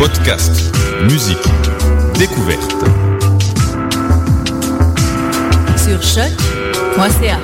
Podcast, musique, découverte. Sur choc.ca.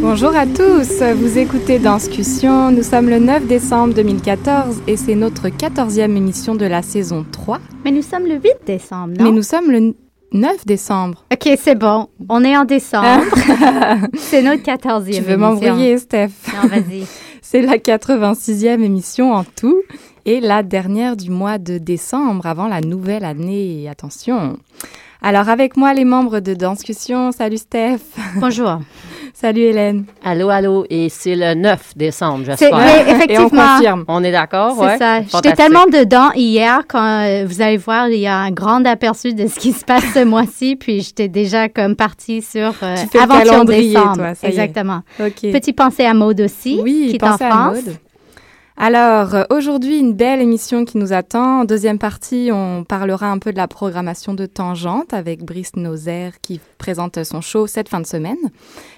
Bonjour à tous, vous écoutez Danscussion. Nous sommes le 9 décembre 2014 et c'est notre 14e émission de la saison 3. Mais nous sommes le 8 décembre, non? Mais nous sommes le 9 décembre. OK, c'est bon. On est en décembre. c'est notre 14e Tu veux m'envoyer, Steph? Non, vas-y. c'est la 86e émission en tout et la dernière du mois de décembre avant la nouvelle année. Attention. Alors, avec moi, les membres de Danscussion. Salut, Steph. Bonjour. Salut, Hélène. Allô, allô. Et c'est le 9 décembre, j'espère. mais effectivement. Et on confirme. On est d'accord, C'est ouais? ça. J'étais tellement dedans hier quand euh, vous allez voir, il y a un grand aperçu de ce qui se passe ce mois-ci, puis j'étais déjà comme partie sur euh, Tu fais le calendrier, décembre. toi, ça y est. Exactement. OK. Petit pensée à Maude aussi, Oui, qui est en à France. Maud. Alors, euh, aujourd'hui, une belle émission qui nous attend. En deuxième partie, on parlera un peu de la programmation de Tangente avec Brice Nozer qui présente son show cette fin de semaine.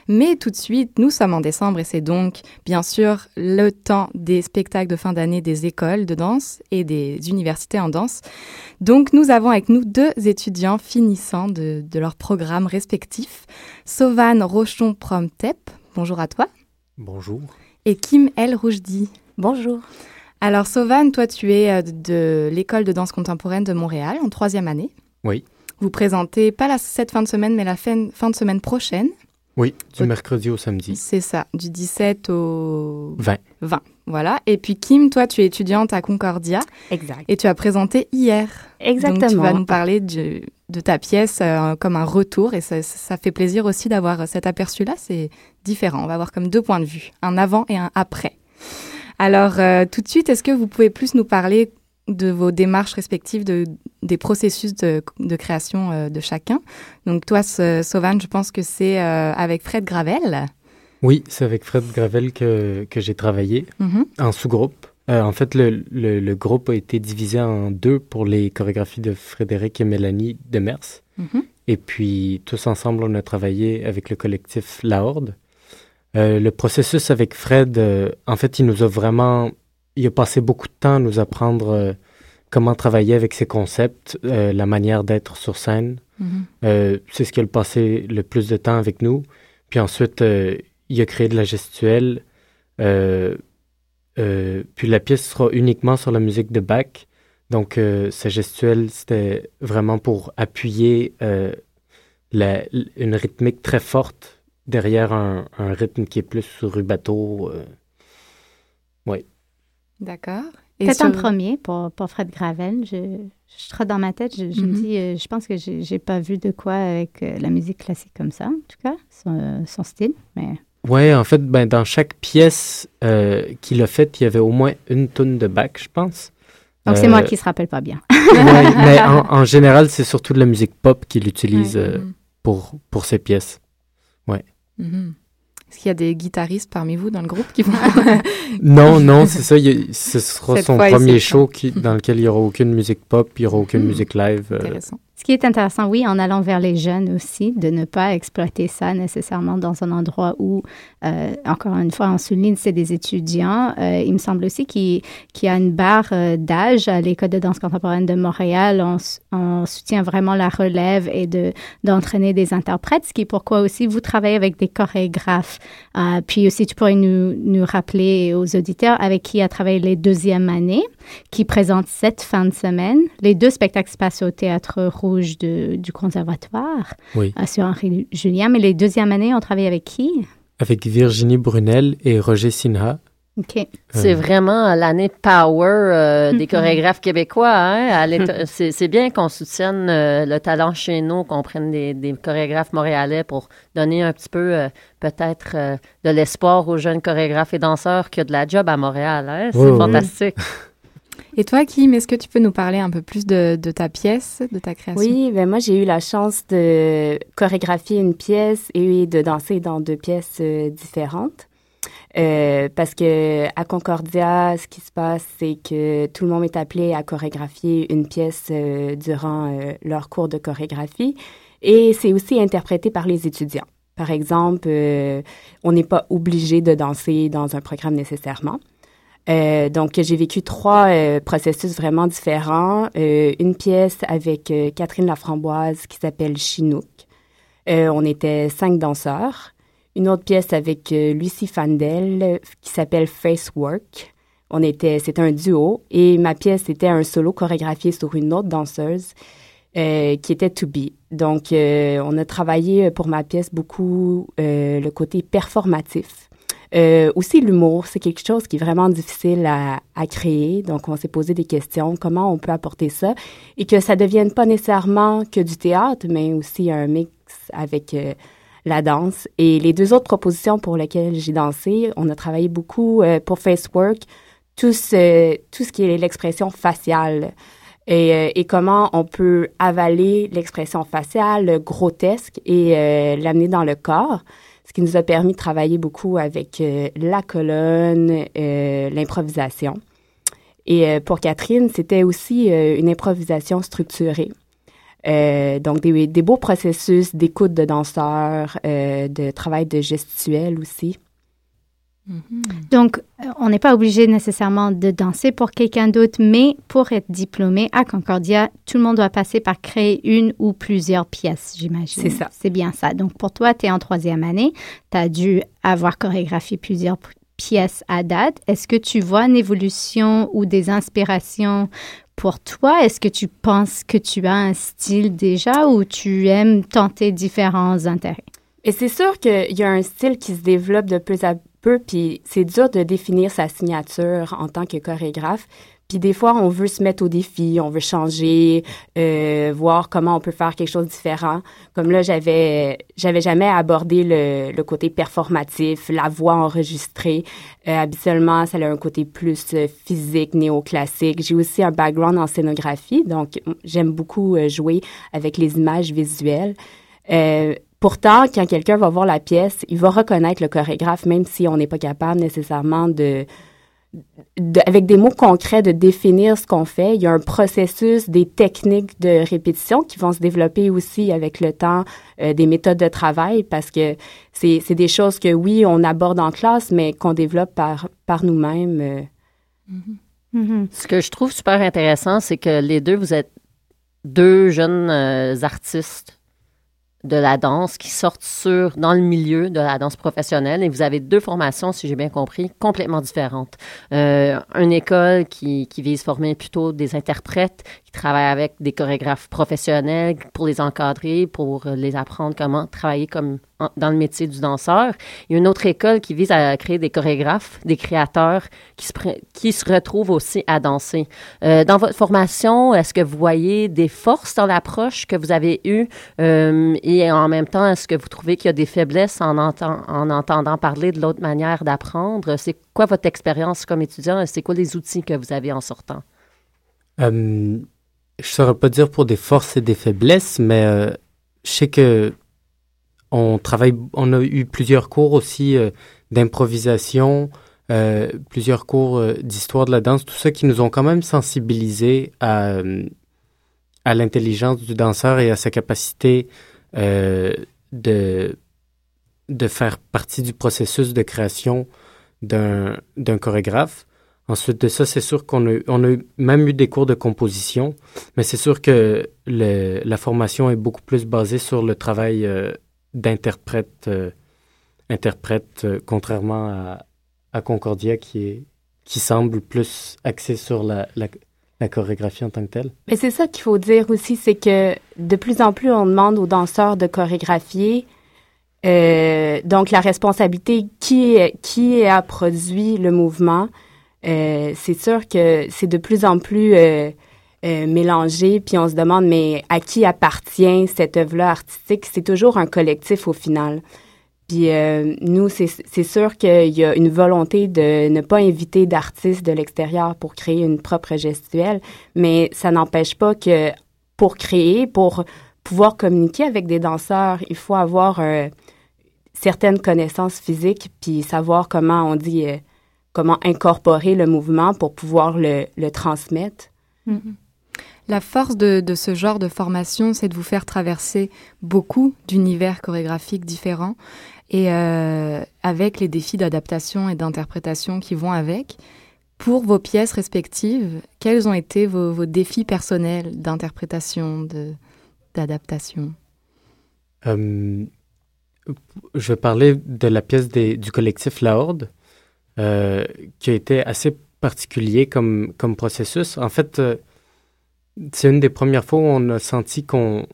Mais tout de suite, nous sommes en décembre et c'est donc, bien sûr, le temps des spectacles de fin d'année des écoles de danse et des universités en danse. Donc, nous avons avec nous deux étudiants finissants de, de leurs programmes respectifs. Rochon-Promtep, bonjour à toi. Bonjour. Et Kim El Roujdi. Bonjour. Alors, Sauvan, toi, tu es euh, de l'école de danse contemporaine de Montréal, en troisième année. Oui. Vous présentez pas la, cette fin de semaine, mais la fin, fin de semaine prochaine. Oui, du mercredi au samedi. C'est ça, du 17 au 20. 20. Voilà. Et puis, Kim, toi, tu es étudiante à Concordia Exact. et tu as présenté hier. Exactement. Donc, tu vas nous parler du- de ta pièce euh, comme un retour et ça, ça fait plaisir aussi d'avoir cet aperçu-là. C'est différent. On va avoir comme deux points de vue, un avant et un après. Alors, euh, tout de suite, est-ce que vous pouvez plus nous parler de vos démarches respectives, de, des processus de, de création euh, de chacun? Donc, toi, Sauvan, je pense que c'est euh, avec Fred Gravel. Oui, c'est avec Fred Gravel que, que j'ai travaillé Mhm. en sous-groupe. En fait, le, le, le groupe a été divisé en deux pour les chorégraphies de Frédéric et Mélanie Demers. Mhm. Et puis, tous ensemble, on a travaillé avec le collectif La Horde. Euh, le processus avec Fred, euh, en fait, il nous a vraiment... Il a passé beaucoup de temps à nous apprendre euh, comment travailler avec ses concepts, la manière d'être sur scène. Mhm. Euh, c'est ce qui a passé le plus de temps avec nous. Puis ensuite, il a créé de la gestuelle. Puis la pièce sera uniquement sur la musique de Bach. Donc, sa gestuelle, c'était vraiment pour appuyer la- une rythmique très forte derrière un, un rythme qui est plus rubato. euh. Oui. D'accord. Peut-être sur- en premier pour, pour Fred Gravel. Je, je trotte dans ma tête, je, je me Mhm. dis, euh, je pense que j'ai pas vu de quoi avec euh, la musique classique comme ça, en tout cas, son, son style. Mais Ouais, en fait, ben, dans chaque pièce euh, qu'il a faite, il y avait au moins une tonne de Bach, je pense. donc c'est Euh, moi qui se rappelle pas bien. Ouais, mais en, en général, c'est surtout de la musique pop qu'il utilise Ouais. euh, Mhm. pour, pour ses pièces. Mhm. Est-ce qu'il y a des guitaristes parmi vous dans le groupe qui vont... Non, non, c'est ça. il- ce sera Cette son premier show qui, dans lequel il n'y aura aucune musique pop, il n'y aura aucune Mhm. musique live. euh, Intéressant. Ce qui est intéressant, oui, en allant vers les jeunes aussi, de ne pas exploiter ça nécessairement dans un endroit où, euh, encore une fois, on souligne, c'est des étudiants. Euh, il me semble aussi qu'il y a une barre euh, d'âge à l'École de danse contemporaine de Montréal. On, soutient vraiment la relève et de, d'entraîner des interprètes, ce qui est pourquoi aussi vous travaillez avec des chorégraphes. Puis aussi, tu pourrais nous, nous rappeler aux auditeurs avec qui a travaillé les deuxièmes années, qui présentent cette fin de semaine. Les deux spectacles se passent au Théâtre Rouge de, du Conservatoire, Oui. euh, sur Henri Julien. Mais les deuxièmes années, on travaille avec qui? Avec Virginie Brunel et Roger Sinha. OK. C'est Euh, vraiment l'année power euh, des Mhm. chorégraphes québécois. Hein? C'est c'est bien qu'on soutienne euh, le talent chez nous, qu'on prenne des, des chorégraphes montréalais pour donner un petit peu, euh, peut-être, euh, de l'espoir aux jeunes chorégraphes et danseurs qu'il y a de la job à Montréal. Hein? C'est Oui, oui. fantastique. Et toi, Kim, est-ce que tu peux nous parler un peu plus de, ta pièce, de ta création? Oui, ben moi j'ai eu la chance de chorégraphier une pièce et de danser dans deux pièces euh, différentes. Euh, parce que à Concordia, ce qui se passe, c'est que tout le monde est appelé à chorégraphier une pièce euh, durant leur cours de chorégraphie, et c'est aussi interprété par les étudiants. Par exemple, on n'est pas obligé de danser dans un programme nécessairement. Euh, donc, j'ai vécu trois euh, processus vraiment différents. Euh, une pièce avec euh, Catherine Laframboise qui s'appelle Chinook. Euh, on était cinq danseurs. Une autre pièce avec euh, Lucie Fandel qui s'appelle Face Work. On était, c'était un duo et ma pièce était un solo chorégraphié sur une autre danseuse qui était To Be. Donc, on a travaillé pour ma pièce beaucoup le côté performatif. Euh, aussi l'humour, c'est quelque chose qui est vraiment difficile à, à créer. Donc, on s'est posé des questions, comment on peut apporter ça? Et que ça devienne pas nécessairement que du théâtre, mais aussi un mix avec euh, la danse. Et les deux autres propositions pour lesquelles j'ai dansé, on a travaillé beaucoup euh, pour Facework, tout ce, tout ce qui est l'expression faciale et, euh, et comment on peut avaler l'expression faciale grotesque et euh, l'amener dans le corps ce qui nous a permis de travailler beaucoup avec euh, la colonne, euh, l'improvisation. Et euh, pour Catherine, c'était aussi une improvisation structurée. Donc, des, des beaux processus d'écoute de danseurs, de travail de gestuel aussi. Donc, euh, on n'est pas obligé nécessairement de danser pour quelqu'un d'autre, mais pour être diplômé à Concordia, tout le monde doit passer par créer une ou plusieurs pièces, j'imagine. C'est ça. C'est bien ça. Donc, pour toi, tu es en troisième année, tu as dû avoir chorégraphié plusieurs pièces à date. Est-ce que tu vois une évolution ou des inspirations pour toi? Est-ce que tu penses que tu as un style déjà ou tu aimes tenter différents intérêts? Et c'est sûr qu'il y a un style qui se développe de peu à peu, puis c'est dur de définir sa signature en tant que chorégraphe. Puis des fois, on veut se mettre au défi, on veut changer, euh, voir comment on peut faire quelque chose de différent. Comme là, j'avais, j'avais jamais abordé le, le côté performatif, la voix enregistrée. Euh, habituellement, ça a un côté plus euh, physique, néoclassique. J'ai aussi un background en scénographie, donc j'aime beaucoup euh, jouer avec les images visuelles. Euh, Pourtant, quand quelqu'un va voir la pièce, il va reconnaître le chorégraphe, même si on n'est pas capable nécessairement de, de- avec des mots concrets, de définir ce qu'on fait. Il y a un processus, des techniques de répétition qui vont se développer aussi avec le temps, euh, des méthodes de travail, parce que c'est c'est des choses que, oui, on aborde en classe, mais qu'on développe par, par nous-mêmes. euh. Ce que je trouve super intéressant, c'est que les deux, vous êtes deux jeunes euh, artistes de la danse qui sortent sur, dans le milieu de la danse professionnelle et vous avez deux formations, si j'ai bien compris, complètement différentes. Euh, une école qui, qui vise former plutôt des interprètes qui travaillent avec des chorégraphes professionnels pour les encadrer, pour les apprendre comment travailler comme dans le métier du danseur. Il y a une autre école qui vise à créer des chorégraphes, des créateurs qui se, qui se retrouvent aussi à danser. Euh, dans votre formation, est-ce que vous voyez des forces dans l'approche que vous avez eue euh, et en même temps, est-ce que vous trouvez qu'il y a des faiblesses en, entend- en entendant parler de l'autre manière d'apprendre? C'est quoi votre expérience comme étudiant? C'est quoi les outils que vous avez en sortant? Euh, je saurais pas dire pour des forces et des faiblesses, mais euh, je sais que on travaille, on a eu plusieurs cours aussi euh, d'improvisation, euh, plusieurs cours d'histoire de la danse, tout ça qui nous ont quand même sensibilisés à, l'intelligence du danseur et à sa capacité de faire partie du processus de création d'un chorégraphe. Ensuite de ça, c'est sûr qu'on a, on a même eu des cours de composition, mais c'est sûr que la formation est beaucoup plus basée sur le travail euh, d'interprète, euh, interprète, euh, contrairement à, à, Concordia qui, est, qui semble plus axé sur la, la, chorégraphie en tant que telle. Mais c'est ça qu'il faut dire aussi, c'est que de plus en plus, on demande aux danseurs de chorégraphier. Donc, la responsabilité, qui, qui a produit le mouvement, euh, c'est sûr que c'est de plus en plus euh, euh, mélangé, puis on se demande, mais à qui appartient cette œuvre-là artistique? C'est toujours un collectif au final. Puis euh, nous, c'est sûr qu'il y a une volonté de ne pas inviter d'artistes de l'extérieur pour créer une propre gestuelle, mais ça n'empêche pas que pour créer, pour pouvoir communiquer avec des danseurs, il faut avoir euh, certaines connaissances physiques, puis savoir comment on dit comment incorporer le mouvement pour pouvoir le, le transmettre. Mm-hmm. La force de, de, ce genre de formation, c'est de vous faire traverser beaucoup d'univers chorégraphiques différents et euh, avec les défis d'adaptation et d'interprétation qui vont avec. Pour vos pièces respectives, quels ont été vos, vos défis personnels d'interprétation, d'adaptation? Euh, Je vais parler de la pièce des, du collectif La Horde. Euh, qui a été assez particulier comme, comme processus. En fait, euh, c'est une des premières fois où on a senti qu'on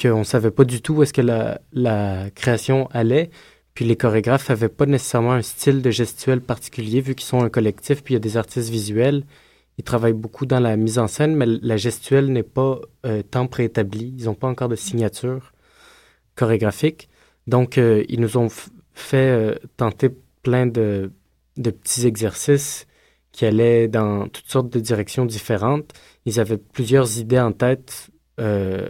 qu'on ne savait pas du tout où est-ce que la, la création allait. Puis les chorégraphes n'avaient pas nécessairement un style de gestuel particulier vu qu'ils sont un collectif, puis il y a des artistes visuels. Ils travaillent beaucoup dans la mise en scène, mais la gestuelle n'est pas euh, tant préétablie. Ils n'ont pas encore de signature chorégraphique. Donc, ils nous ont fait tenter plein de, de petits exercices qui allaient dans toutes sortes de directions différentes. Ils avaient plusieurs idées en tête, euh,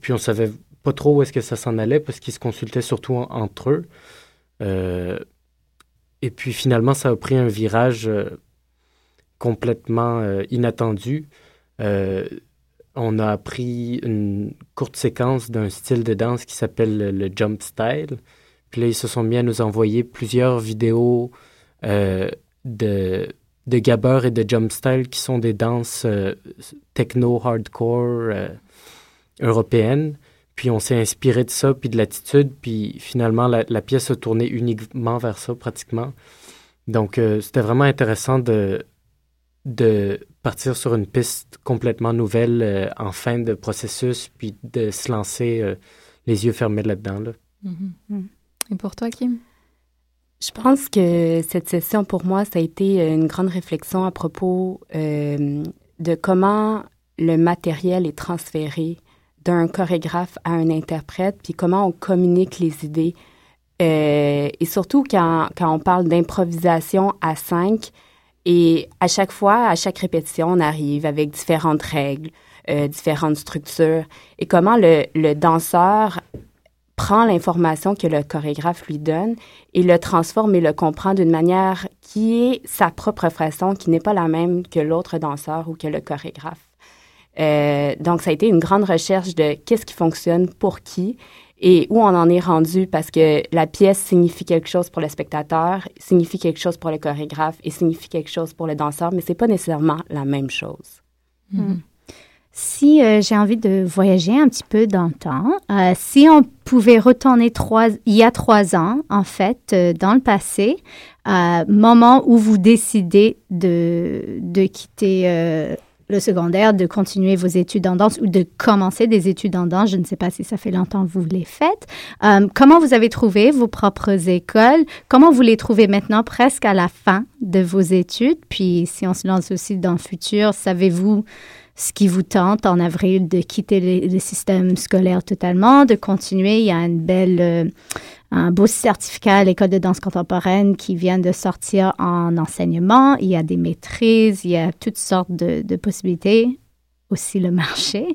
puis on savait pas trop où est-ce que ça s'en allait parce qu'ils se consultaient surtout en, entre eux. Euh, et puis finalement, ça a pris un virage euh, complètement inattendu. On a appris une courte séquence d'un style de danse qui s'appelle le, le jump style. Puis là, ils se sont mis à nous envoyer plusieurs vidéos euh, de, de gabber et de jump style qui sont des danses euh, techno-hardcore euh, européennes. Puis on s'est inspiré de ça, puis de l'attitude, puis finalement la, la, pièce a tourné uniquement vers ça pratiquement. Donc euh, c'était vraiment intéressant de, de partir sur une piste complètement nouvelle euh, en fin de processus, puis de se lancer les yeux fermés là-dedans. Là. Mm -hmm. Et pour toi, Kim? Je pense que cette session, pour moi, ça a été une grande réflexion à propos euh, de comment le matériel est transféré d'un chorégraphe à un interprète, puis comment on communique les idées. Euh, et surtout quand, quand on parle d'improvisation à cinq, et à chaque fois, à chaque répétition, on arrive avec différentes règles, euh, différentes structures, et comment le, le danseur prend l'information que le chorégraphe lui donne et le transforme et le comprend d'une manière qui est sa propre façon, qui n'est pas la même que l'autre danseur ou que le chorégraphe. Euh, donc, ça a été une grande recherche de qu'est-ce qui fonctionne pour qui et où on en est rendu parce que la pièce signifie quelque chose pour le spectateur, signifie quelque chose pour le chorégraphe et signifie quelque chose pour le danseur, mais c'est pas nécessairement la même chose. Mm. Si euh, j'ai envie de voyager un petit peu dans le temps, euh, si on pouvait retourner il y a trois ans, en fait, euh, dans le passé, moment où vous décidez de, de quitter le secondaire, de continuer vos études en danse ou de commencer des études en danse, je ne sais pas si ça fait longtemps que vous les faites. comment vous avez trouvé vos propres écoles? Comment vous les trouvez maintenant, presque à la fin de vos études? Puis, si on se lance aussi dans le futur, savez-vous ce qui vous tente en avril de quitter le, système scolaire totalement, de continuer. Il y a une belle, euh, un beau certificat à l'école de danse contemporaine qui vient de sortir en enseignement. Il y a des maîtrises, il y a toutes sortes de, possibilités, aussi le marché.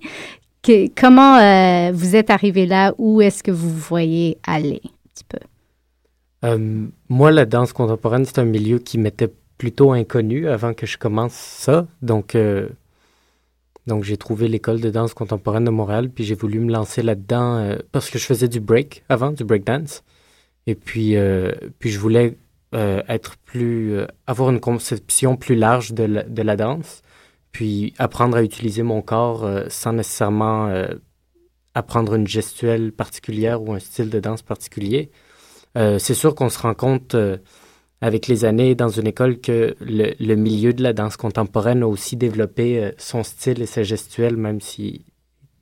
Comment euh, vous êtes arrivé là? Où est-ce que vous voyez aller un petit peu? Euh, moi, la danse contemporaine, c'est un milieu qui m'était plutôt inconnu avant que je commence ça. Donc, Donc, j'ai trouvé l'école de danse contemporaine de Montréal, puis j'ai voulu me lancer là-dedans euh, parce que je faisais du break avant, du break dance. Et puis, euh, puis je voulais euh, être plus, avoir une conception plus large de la, de la, danse, puis apprendre à utiliser mon corps sans nécessairement apprendre une gestuelle particulière ou un style de danse particulier. C'est sûr qu'on se rend compte avec les années dans une école que le, milieu de la danse contemporaine a aussi développé euh, son style et sa gestuelle, même s'il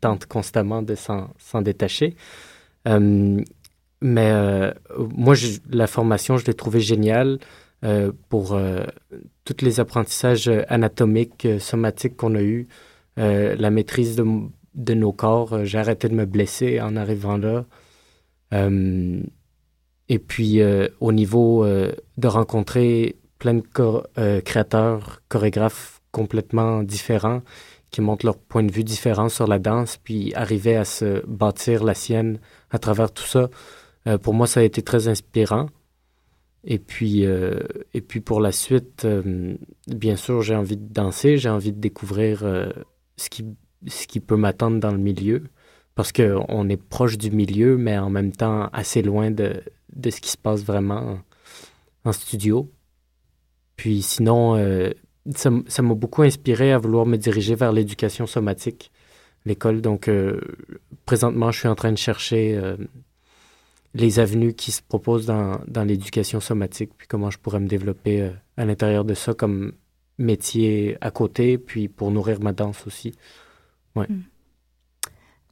tente constamment de s'en détacher. Euh, mais euh, moi, la formation, je l'ai trouvée géniale pour tous les apprentissages anatomiques, somatiques qu'on a eus, la maîtrise de nos corps. J'ai arrêté de me blesser en arrivant là. Et puis, euh, au niveau euh, de rencontrer plein de euh, créateurs, chorégraphes complètement différents, qui montrent leur point de vue différent sur la danse, puis arriver à se bâtir la sienne à travers tout ça, pour moi, ça a été très inspirant. Et puis, et puis pour la suite, bien sûr, j'ai envie de danser, j'ai envie de découvrir ce, qui, ce qui peut m'attendre dans le milieu, parce qu'on est proche du milieu, mais en même temps assez loin de, de ce qui se passe vraiment en, studio. Puis sinon, euh, ça m'a beaucoup inspiré à vouloir me diriger vers l'éducation somatique, l'école. Donc, euh, présentement, je suis en train de chercher euh, les avenues qui se proposent dans, dans l'éducation somatique, puis comment je pourrais me développer à l'intérieur de ça comme métier à côté, puis pour nourrir ma danse aussi. Ouais.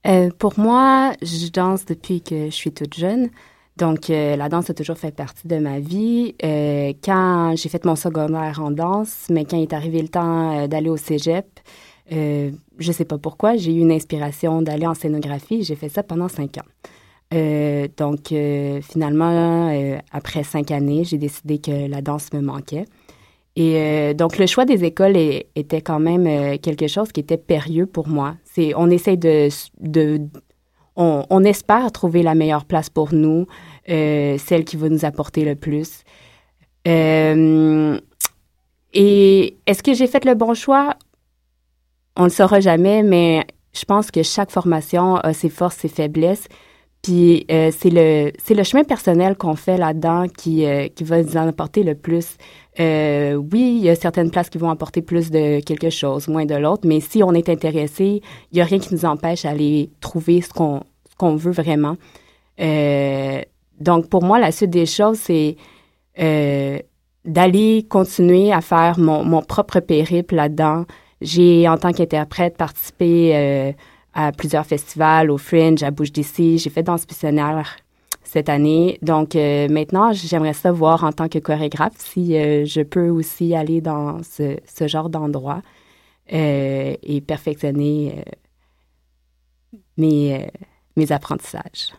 Hmm. pour moi, je danse depuis que je suis toute jeune. Donc, euh, la danse a toujours fait partie de ma vie. Euh, quand j'ai fait mon secondaire en danse, mais quand il est arrivé le temps euh, d'aller au cégep, euh, je sais pas pourquoi, j'ai eu une inspiration d'aller en scénographie. J'ai fait ça pendant cinq ans. donc, finalement, après cinq années, j'ai décidé que la danse me manquait. Et donc, le choix des écoles était quand même quelque chose qui était périlleux pour moi. On essaye de, de on, espère trouver la meilleure place pour nous, euh, celle qui va nous apporter le plus. Euh, et est-ce que j'ai fait le bon choix? On ne le saura jamais, mais je pense que chaque formation a ses forces, ses faiblesses. Puis euh, c'est le c'est le chemin personnel qu'on fait là-dedans qui qui va nous en apporter le plus. Oui, il y a certaines places qui vont apporter plus de quelque chose, moins de l'autre, mais si on est intéressé, il y a rien qui nous empêche d'aller trouver ce qu'on qu'on veut vraiment. Euh, donc, pour moi, la suite des choses, c'est euh, d'aller continuer à faire mon, mon propre périple là-dedans. J'ai, en tant qu'interprète, participé euh, à plusieurs festivals, au Fringe, à Bouche d'ici. J'ai fait danse missionnaire cette année. Donc, maintenant, j'aimerais savoir en tant que chorégraphe si je peux aussi aller dans ce, ce genre d'endroit et perfectionner mes mes apprentissages.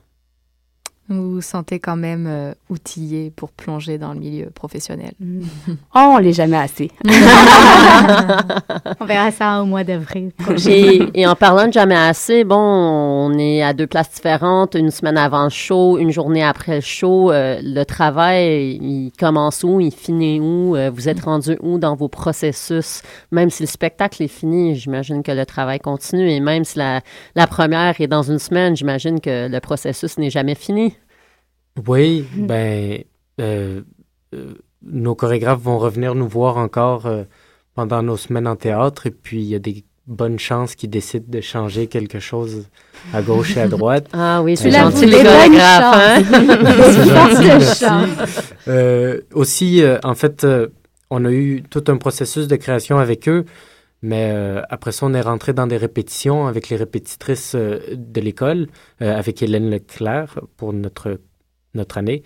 Vous vous sentez quand même euh, outillé pour plonger dans le milieu professionnel. Mm. Oh, on l'est jamais assez. on verra ça au mois d'avril. et, en parlant de jamais assez, bon, on est à deux places différentes, une semaine avant le show, une journée après le show. Euh, le travail, il commence où, il finit où? Euh, vous êtes rendu où dans vos processus? Même si le spectacle est fini, j'imagine que le travail continue. Et même si la, la première est dans une semaine, j'imagine que le processus n'est jamais fini. Oui, mm. ben, euh, euh, nos chorégraphes vont revenir nous voir encore euh, pendant nos semaines en théâtre et puis il y a des bonnes chances qu'ils décident de changer quelque chose à gauche et à droite. Ah oui, c'est gentil les chorégraphes. Hein? euh, aussi, en fait, on a eu tout un processus de création avec eux, mais après ça, on est rentré dans des répétitions avec les répétitrices de l'école, avec Hélène Leclerc pour notre notre année.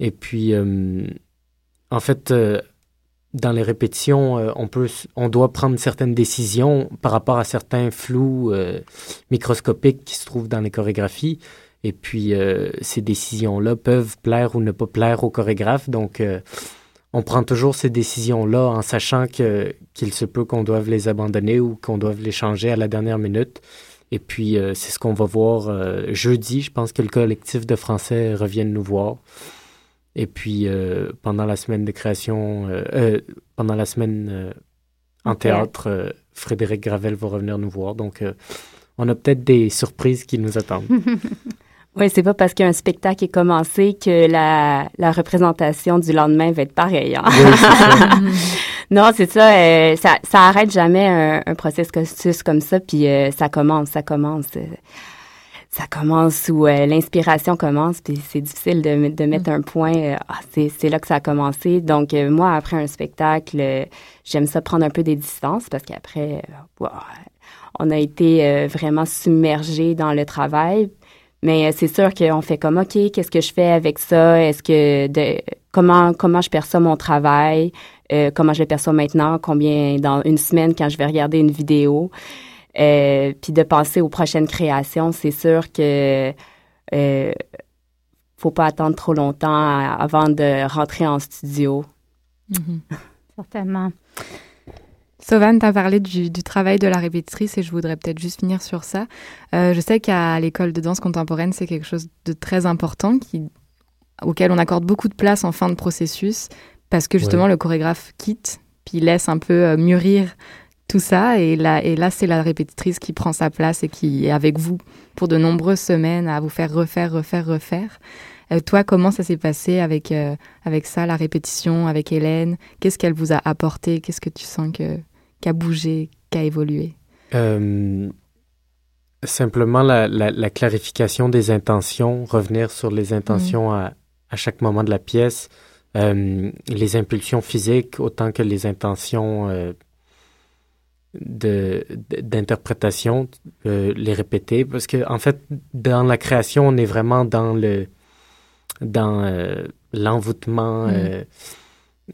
Et puis, euh, en fait, euh, dans les répétitions, euh, on peut, on doit prendre certaines décisions par rapport à certains flous microscopiques qui se trouvent dans les chorégraphies. Et puis, ces décisions-là peuvent plaire ou ne pas plaire aux chorégraphes. Donc, on prend toujours ces décisions-là en sachant qu'il se peut qu'on doive les abandonner ou qu'on doive les changer à la dernière minute. Et puis, euh, c'est ce qu'on va voir euh, jeudi. Je pense que le collectif de Français revienne nous voir. Et puis, euh, pendant la semaine de création, pendant la semaine en théâtre, Frédéric Gravel va revenir nous voir. Donc, on a peut-être des surprises qui nous attendent. Oui, c'est pas parce qu'un spectacle est commencé que la, la représentation du lendemain va être pareille. Hein? non, c'est ça, euh, ça. Ça arrête jamais un, un processus comme ça, puis euh, ça commence, ça commence. Euh, ça commence où l'inspiration commence, puis c'est difficile de, de mettre un point. Ah, c'est là que ça a commencé. Donc, moi, après un spectacle, j'aime ça prendre un peu des distances parce qu'après, on a été vraiment submergé dans le travail. Mais euh, c'est sûr qu'on fait comme OK, qu'est-ce que je fais avec ça? Est-ce que de comment comment je perçois mon travail? Euh, Comment je le perçois maintenant? Combien dans une semaine quand je vais regarder une vidéo? Euh, Puis de penser aux prochaines créations, c'est sûr que euh, faut pas attendre trop longtemps avant de rentrer en studio. Mm-hmm. Certainement. Sovan, tu as parlé du, travail de la répétitrice et je voudrais peut-être juste finir sur ça. Euh, je sais qu'à l'école de danse contemporaine, c'est quelque chose de très important qui, auquel on accorde beaucoup de place en fin de processus parce que justement le chorégraphe quitte puis laisse un peu euh, mûrir tout ça et là, et là c'est la répétitrice qui prend sa place et qui est avec vous pour de nombreuses semaines à vous faire refaire, refaire, refaire. Euh, toi, comment ça s'est passé avec, avec ça, la répétition, avec Hélène? Qu'est-ce qu'elle vous a apporté? Qu'est-ce que tu sens que, qui a bougé, qui a évolué? Euh, Simplement la, la, clarification des intentions, revenir sur les intentions mm. à, à, chaque moment de la pièce, euh, les impulsions physiques autant que les intentions euh, d'interprétation, euh, les répéter, parce que en fait, dans la création, on est vraiment dans le dans l'envoûtement. Mm.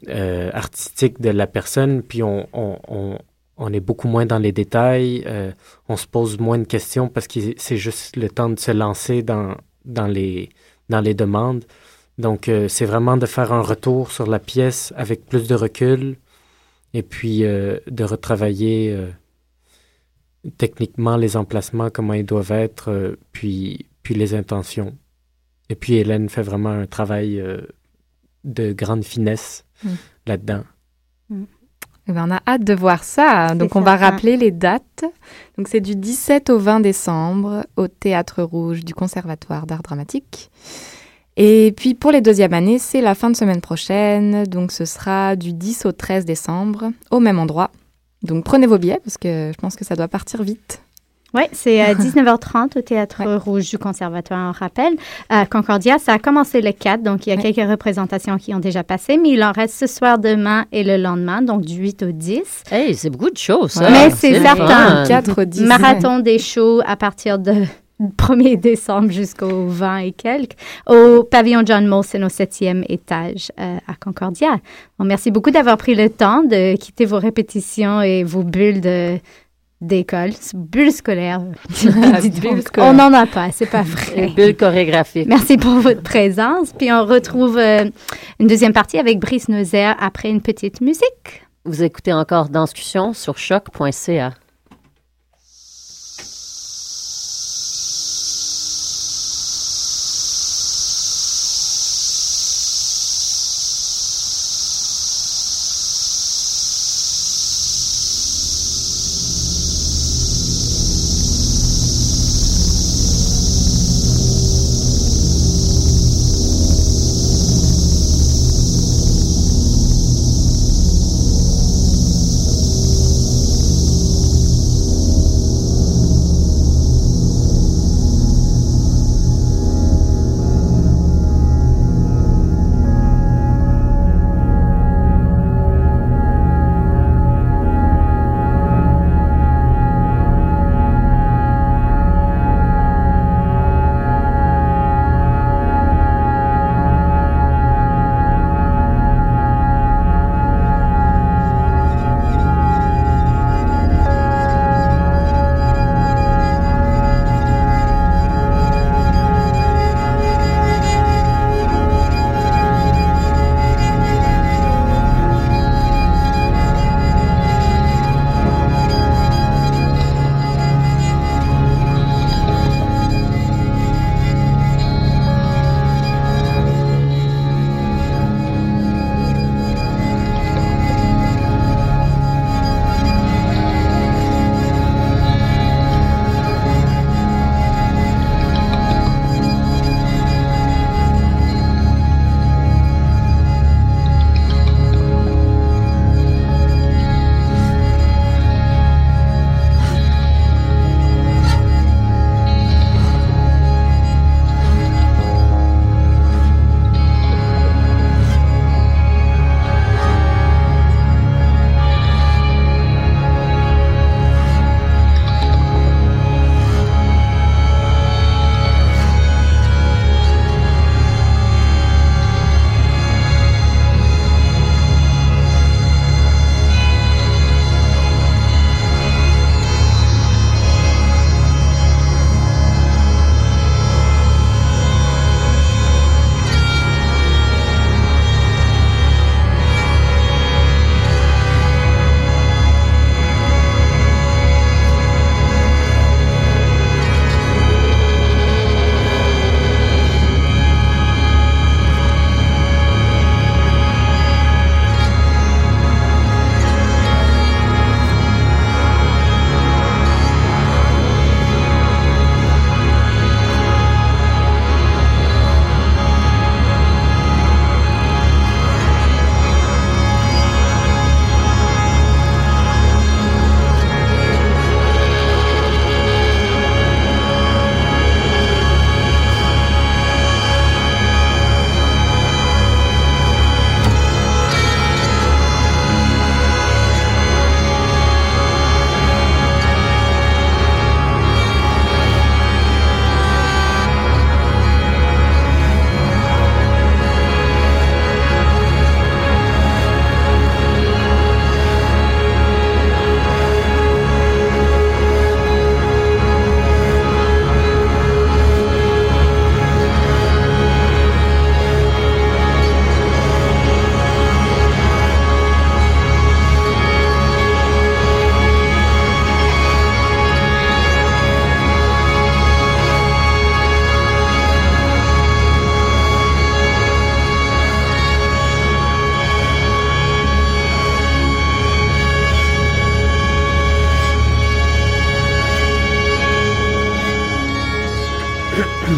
Euh, artistique de la personne, puis on, on, on, est beaucoup moins dans les détails, euh, on se pose moins de questions parce que c'est juste le temps de se lancer dans, dans, les, dans les demandes. Donc, euh, c'est vraiment de faire un retour sur la pièce avec plus de recul et puis de retravailler techniquement les emplacements, comment ils doivent être, puis, puis les intentions. Et puis Hélène fait vraiment un travail de grande finesse mm. là-dedans. Eh ben, on a hâte de voir ça. Donc, on va rappeler les dates. Donc, c'est du 17 au 20 décembre au Théâtre Rouge du Conservatoire d'Art Dramatique. Et puis, pour les deuxièmes années, c'est la fin de semaine prochaine. Donc, ce sera du 10 au 13 décembre au même endroit. Donc, prenez vos billets parce que je pense que ça doit partir vite. Oui, c'est à 19h30 au Théâtre Rouge du Conservatoire, on rappelle. À Concordia, ça a commencé le 4, donc il y a quelques représentations qui ont déjà passé, mais il en reste ce soir, demain et le lendemain, donc du 8 au 10. Hey, c'est beaucoup de choses, ça. Mais c'est certain. 4 au 10. Marathon des shows à partir de 1er décembre jusqu'au 20 et quelques, au pavillon John Molson au septième étage euh, à Concordia. merci beaucoup d'avoir pris le temps de quitter vos répétitions et vos bulles de d'école, bulle scolaire. On n'en a pas, c'est pas vrai. bulle chorégraphique. Merci pour votre présence. Puis on retrouve euh, une deuxième partie avec Brice Nozer après une petite musique. Vous écoutez encore Danscussion sur choc.ca.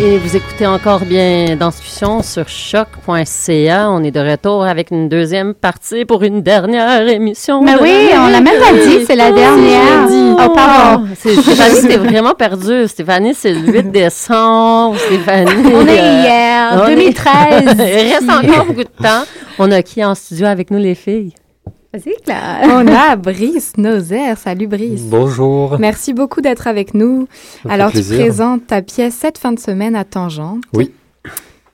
Et vous écoutez encore bien Danscussion sur choc.ca. On est de retour avec une deuxième partie pour une dernière émission. Mais oui, on l'a même pas dit, c'est la dernière. Oh, pardon. Stéphanie, t'es vraiment perdue. Stéphanie, c'est le 8 décembre. Stéphanie. On est hier, 2013. Il reste encore beaucoup de temps. On a qui en studio avec nous, les filles? Vas-y, Claire. On a Brice Nozer. Salut, Brice. Bonjour. Merci beaucoup d'être avec nous. Ça Alors, tu présentes ta pièce cette fin de semaine à Tangente. Oui.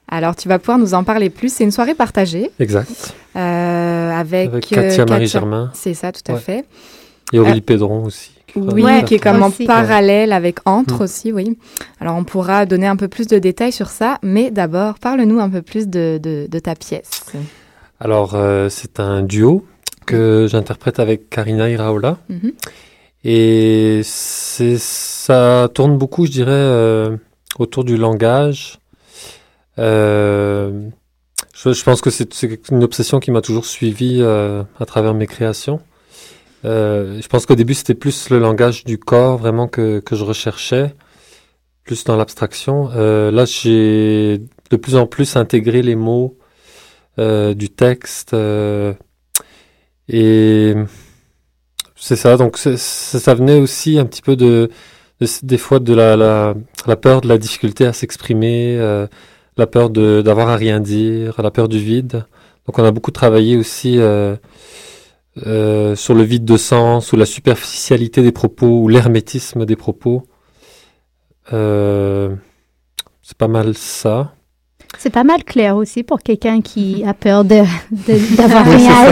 Alors, tu vas pouvoir nous en parler plus. C'est une soirée partagée Exact. euh, avec, Avec euh, Katia Marie Germain. C'est ça, tout à Ouais. fait. Et Aurélie Pédron aussi. qui Oui, qui est comme en Aussi. parallèle avec Entre Mm. aussi, oui. Alors, on pourra donner un peu plus de détails sur ça, mais d'abord, parle-nous un peu plus de, de, de ta pièce. Alors, euh, c'est un duo que j'interprète avec Karina Iraola. Mhm. Et c'est, ça tourne beaucoup, je dirais, euh, autour du langage. Euh, je, je pense que c'est, c'est une obsession qui m'a toujours suivi euh, à travers mes créations. Euh, je pense qu'au début, c'était plus le langage du corps, vraiment, que, que je recherchais, plus dans l'abstraction. Euh, là, j'ai de plus en plus intégré les mots euh, du texte. Et c'est ça, donc c'est- ça venait aussi un petit peu de, de- des fois de la, la, la peur de la difficulté à s'exprimer, euh, la peur d'avoir à rien dire, la peur du vide. Donc on a beaucoup travaillé aussi euh, euh, sur le vide de sens, ou la superficialité des propos, ou l'hermétisme des propos. Euh, c'est pas mal ça. C'est pas mal clair aussi pour quelqu'un qui a peur de, de- d'avoir Oui, rien à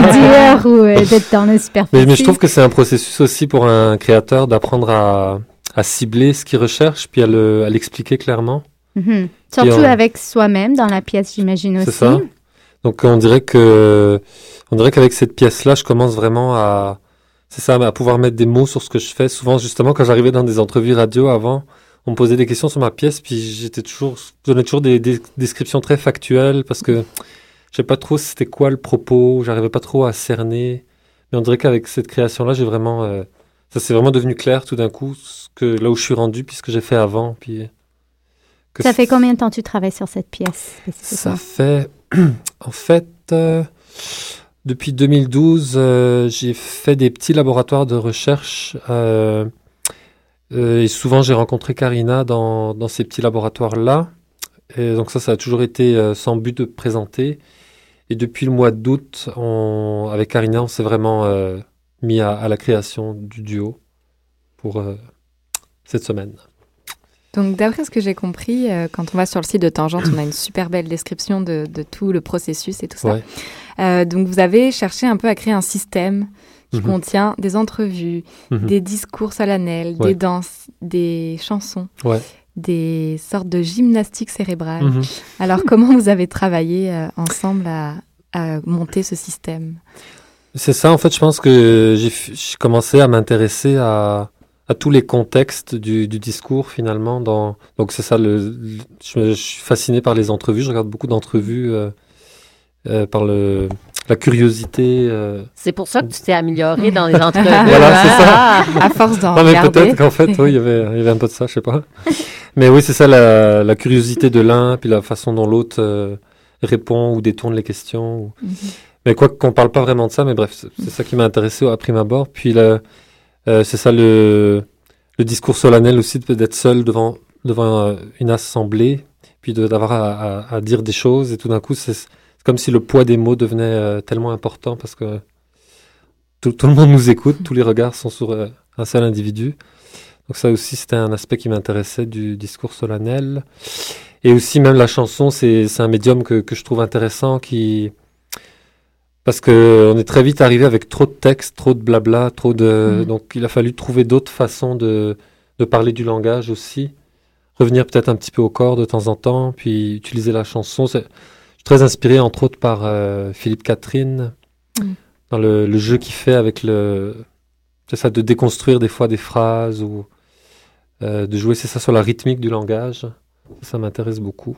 dire ou euh, d'être dans le superficie. Mais, mais je trouve que c'est un processus aussi pour un créateur d'apprendre à, à cibler ce qu'il recherche, puis à le- à l'expliquer clairement. Mhm. Surtout on- avec soi-même dans la pièce, j'imagine aussi. C'est ça. Donc on dirait que on dirait qu'avec cette pièce-là, je commence vraiment à c'est ça, à pouvoir mettre des mots sur ce que je fais. Souvent, justement, quand j'arrivais dans des entrevues radio avant, on me posait des questions sur ma pièce, puis j'étais toujours, je donnais toujours des, des descriptions très factuelles parce que je sais pas trop c'était quoi le propos, j'arrivais pas trop à cerner. Mais on dirait qu'avec cette création-là, j'ai vraiment, euh, ça s'est vraiment devenu clair tout d'un coup, ce que là où je suis rendu, puis ce que j'ai fait avant, puis. que Ça fait combien de temps tu travailles sur cette pièce ça fait, en fait, euh, depuis 2012, euh, j'ai fait des petits laboratoires de recherche. Euh, et souvent, j'ai rencontré Karina dans, dans ces petits laboratoires-là. Et donc ça, ça a toujours été euh, sans but de présenter. Et depuis le mois d'août, on, avec Karina, on s'est vraiment euh, mis à, à la création du duo pour euh, cette semaine. Donc, d'après ce que j'ai compris, euh, quand on va sur le site de Tangente, on a une super belle description de, de tout le processus et tout ça. Ouais. Donc, vous avez cherché un peu à créer un système qui Mhm. contient des entrevues, Mhm. des discours solennels, Ouais. des danses, des chansons, Ouais. des sortes de gymnastique cérébrale. Mhm. Alors, comment vous avez travaillé euh, ensemble à, à monter ce système? C'est ça, en fait, je pense que j'ai commencé à m'intéresser à, à tous les contextes du, du discours finalement. Dans... Donc c'est ça, le, le- je, me- je suis fasciné par les entrevues, je regarde beaucoup d'entrevues euh, euh, par le, la curiosité. euh. C'est pour ça que tu t'es amélioré dans les entrevues. Voilà, c'est ça. Ah! À force d'en Non, mais regarder. peut-être qu'en fait, oui, il y avait, il y avait un peu de ça, je sais pas. Mais oui, c'est ça, la, la curiosité de l'un, puis la façon dont l'autre euh, répond ou détourne les questions. ou- Mhm. Mais quoi qu'on parle pas vraiment de ça, mais bref, c'est c'est ça qui m'a intéressé à prime abord. Puis le, euh, c'est ça le, le discours solennel aussi, d'être seul devant, devant euh, une assemblée, puis de- d'avoir à, à- à dire des choses, et tout d'un coup, c'est comme si le poids des mots devenait euh, tellement important parce que tout, tout le monde nous écoute, tous les regards sont sur euh, un seul individu. Donc ça aussi, c'était un aspect qui m'intéressait du discours solennel. Et aussi, même la chanson, c'est un médium que, que je trouve intéressant qui... Parce que on est très vite arrivé avec trop de textes, trop de blabla, trop de... Mhm. Donc il a fallu trouver d'autres façons de, de parler du langage aussi. Revenir peut-être un petit peu au corps de temps en temps, puis utiliser la chanson. Très inspiré, entre autres, par euh, Philippe Catherine, Mhm. dans le, le jeu qu'il fait avec le... C'est ça, de déconstruire des fois des phrases ou euh, de jouer, c'est ça, sur la rythmique du langage. Ça m'intéresse beaucoup.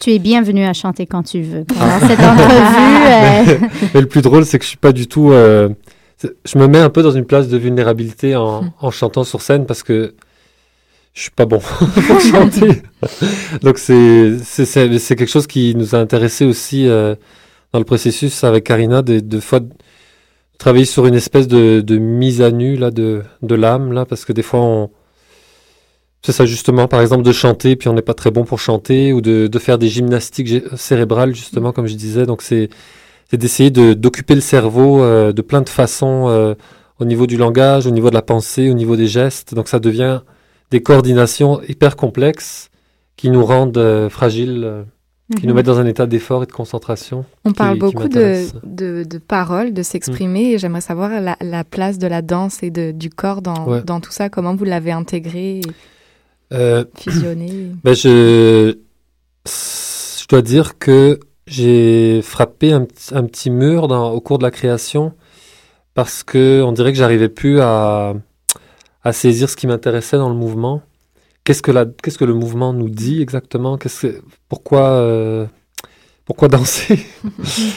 Tu es bienvenu à chanter quand tu veux. Ah. Cette entrevue, euh, mais, mais le plus drôle, c'est que je suis pas du tout. je me mets un peu dans une place de vulnérabilité en, en chantant sur scène parce que je suis pas bon pour chanter. Donc c'est c'est quelque chose qui nous a intéressé aussi euh, dans le processus avec Karina de, de fois travailler sur une espèce de, de mise à nu là de de l'âme là parce que des fois on c'est ça justement par exemple de chanter puis on n'est pas très bon pour chanter ou de de faire des gymnastiques cérébrales justement comme je disais donc c'est c'est d'essayer de d'occuper le cerveau euh, de plein de façons euh, au niveau du langage, au niveau de la pensée, au niveau des gestes. Donc ça devient des coordinations hyper complexes qui nous rendent euh, fragiles, euh, qui Mhm. nous mettent dans un état d'effort et de concentration. On qui- parle beaucoup de, de, de paroles, de s'exprimer, et j'aimerais savoir la, la place de la danse et de, du corps dans, Ouais. dans tout ça, comment vous l'avez intégré, Euh, fusionné. ben je, je dois dire que j'ai frappé un, petit- un petit mur dans, au cours de la création parce que on dirait que j'arrivais plus à, à saisir ce qui m'intéressait dans le mouvement. Qu'est-ce que la, qu'est-ce que le mouvement nous dit exactement? Qu'est-ce que, pourquoi, euh, pourquoi danser?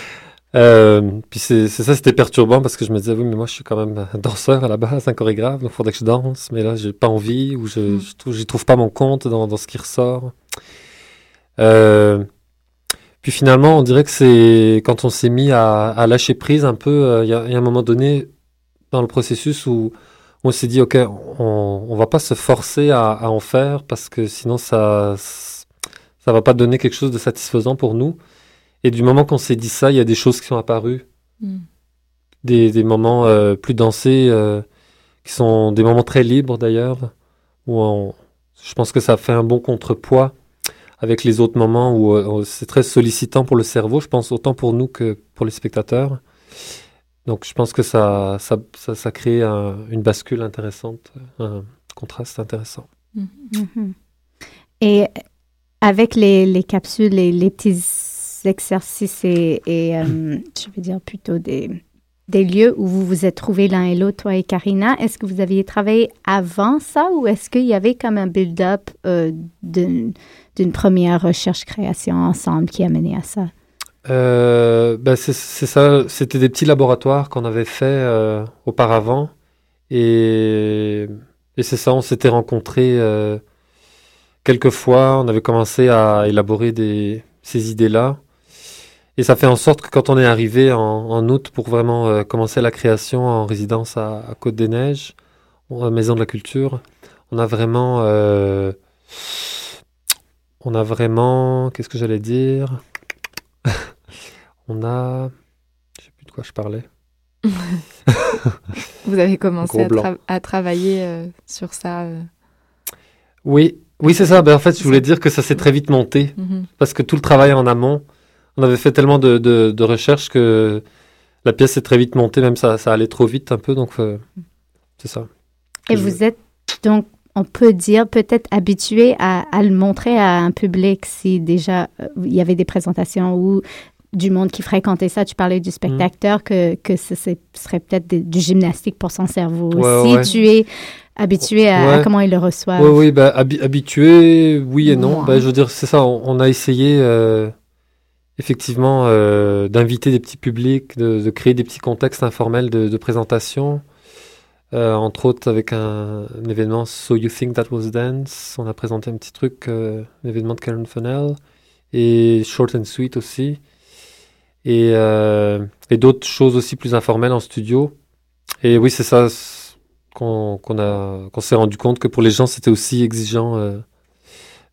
Euh, Puis c'est, c'est ça, c'était perturbant parce que je me disais oui, mais moi je suis quand même un danseur à la base, un chorégraphe, donc il faudrait que je danse, mais là j'ai pas envie ou je, trouve, j'y trouve pas mon compte dans, dans ce qui ressort. Euh, puis finalement, on dirait que c'est quand on s'est mis à, à lâcher prise un peu, il y, a, il y a un moment donné dans le processus où on s'est dit, OK, on, on va pas se forcer à, à en faire parce que sinon ça, ça va pas donner quelque chose de satisfaisant pour nous. Et du moment qu'on s'est dit ça, il y a des choses qui sont apparues, Mm. des, des moments euh, plus dansés, euh, qui sont des moments très libres d'ailleurs, où on, je pense que ça fait un bon contrepoids avec les autres moments où euh, c'est très sollicitant pour le cerveau, je pense autant pour nous que pour les spectateurs. Donc je pense que ça, ça, ça, ça crée un- une bascule intéressante, un contraste intéressant. Mhm. Et avec les, les capsules, les, les petits exercices et, et, euh, je veux dire plutôt des, des lieux où vous vous êtes trouvés l'un et l'autre, toi et Karina, est-ce que vous aviez travaillé avant ça ou est-ce qu'il y avait comme un build-up euh, d'une d'une première recherche-création ensemble qui a mené à ça? Euh, ben c'est ça, c'était des petits laboratoires qu'on avait fait euh, auparavant. Et, c'est ça, on s'était rencontrés euh, quelques fois, on avait commencé à élaborer des, ces idées-là. Et ça fait en sorte que quand on est arrivé en, août pour vraiment euh, commencer la création en résidence à, à Côte-des-Neiges, à Maison de la Culture, on a vraiment, on a vraiment, qu'est-ce que j'allais dire? On a. Je sais plus de quoi je parlais. Vous avez commencé à, blanc. tra- à travailler euh, sur ça. euh. Oui, oui, c'est ça. Ben, en fait, je voulais dire que ça s'est très vite monté. Mhm. Parce que tout le travail en amont, on avait fait tellement de, de, de recherches que la pièce s'est très vite montée, même ça, ça allait trop vite un peu. Donc, euh, c'est ça. Et vous êtes donc, on peut dire, peut-être habitué à, à le montrer à un public si déjà euh, il y avait des présentations ou du monde qui fréquentait ça. Tu parlais du spectateur, que, que ce ce serait peut-être du gymnastique pour son cerveau Ouais, aussi. ouais. Tu es habitué à, comment il le reçoit. Oui, oui, bah, habi- habitué, oui et non. Bah, je veux dire, c'est ça, on, on a essayé euh, effectivement euh, d'inviter des petits publics, de, de créer des petits contextes informels de, de présentation. Euh, entre autres avec un, un événement So You Think That Was Dance, on a présenté un petit truc, euh, un événement de Karen Funnell, et Short and Sweet aussi, et, euh, et d'autres choses aussi plus informelles en studio. Et oui, c'est ça qu'on qu'on a qu'on s'est rendu compte que pour les gens, c'était aussi exigeant euh,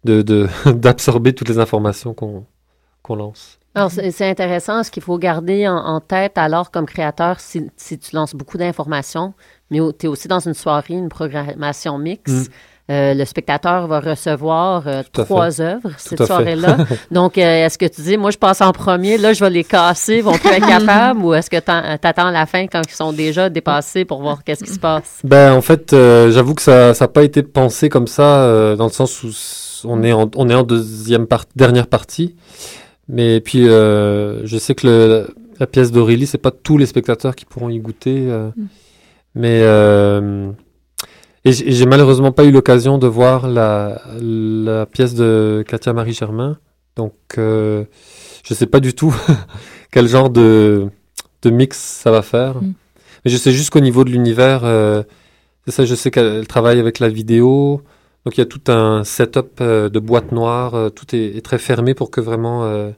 de de- d'absorber toutes les informations qu'on qu'on lance. Alors, c'est intéressant. Ce qu'il faut garder en, en tête, alors, comme créateur, si, si tu lances beaucoup d'informations, mais tu es aussi dans une soirée, une programmation mixte, euh, le spectateur va recevoir euh, trois fait. œuvres cette soirée-là. Donc, euh, est-ce que tu dis, moi, je passe en premier, là, je vais les casser, ils vont plus être capables, ou est-ce que tu attends la fin quand ils sont déjà dépassés pour voir qu'est-ce qui se passe? Ben en fait, euh, j'avoue que ça ça a pas été pensé comme ça euh, dans le sens où on est en on est en deuxième dernière partie. Mais puis euh, je sais que le, la pièce d'Aurélie, c'est pas tous les spectateurs qui pourront y goûter. euh, Mm. Mais euh, et j'ai malheureusement pas eu l'occasion de voir la la pièce de Katia Marie Germain. Donc euh, je sais pas du tout quel genre de de mix ça va faire. Mm. Mais je sais juste qu'au niveau de l'univers, euh, c'est ça, je sais qu'elle elle travaille avec la vidéo, Donc il y a tout un setup euh, de boîte noire, euh, tout est, est, très fermé pour que vraiment euh,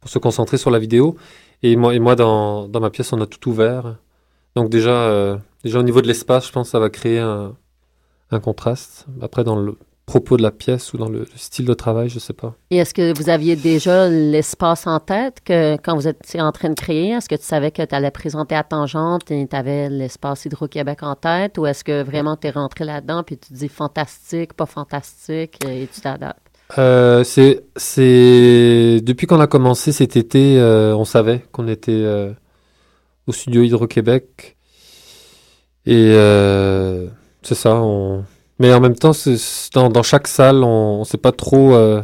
pour se concentrer sur la vidéo. Et moi, et moi dans, dans ma pièce, on a tout ouvert. Donc déjà, déjà au niveau de l'espace, je pense que ça va créer un, un contraste. Après, dans le propos de la pièce ou dans le, le style de travail, je sais pas. Et est-ce que vous aviez déjà l'espace en tête que quand vous étiez en train de créer? Est-ce que tu savais que tu allais présenter à Tangente et tu avais l'espace Hydro-Québec en tête? Ou est-ce que vraiment tu es rentré là-dedans puis tu te dis fantastique, pas fantastique et tu t'adaptes? Euh, c'est, c'est depuis qu'on a commencé cet été, euh, on savait qu'on était euh, au studio Hydro-Québec et c'est ça. On... Mais en même temps, dans, chaque salle, on, on sait pas trop, euh,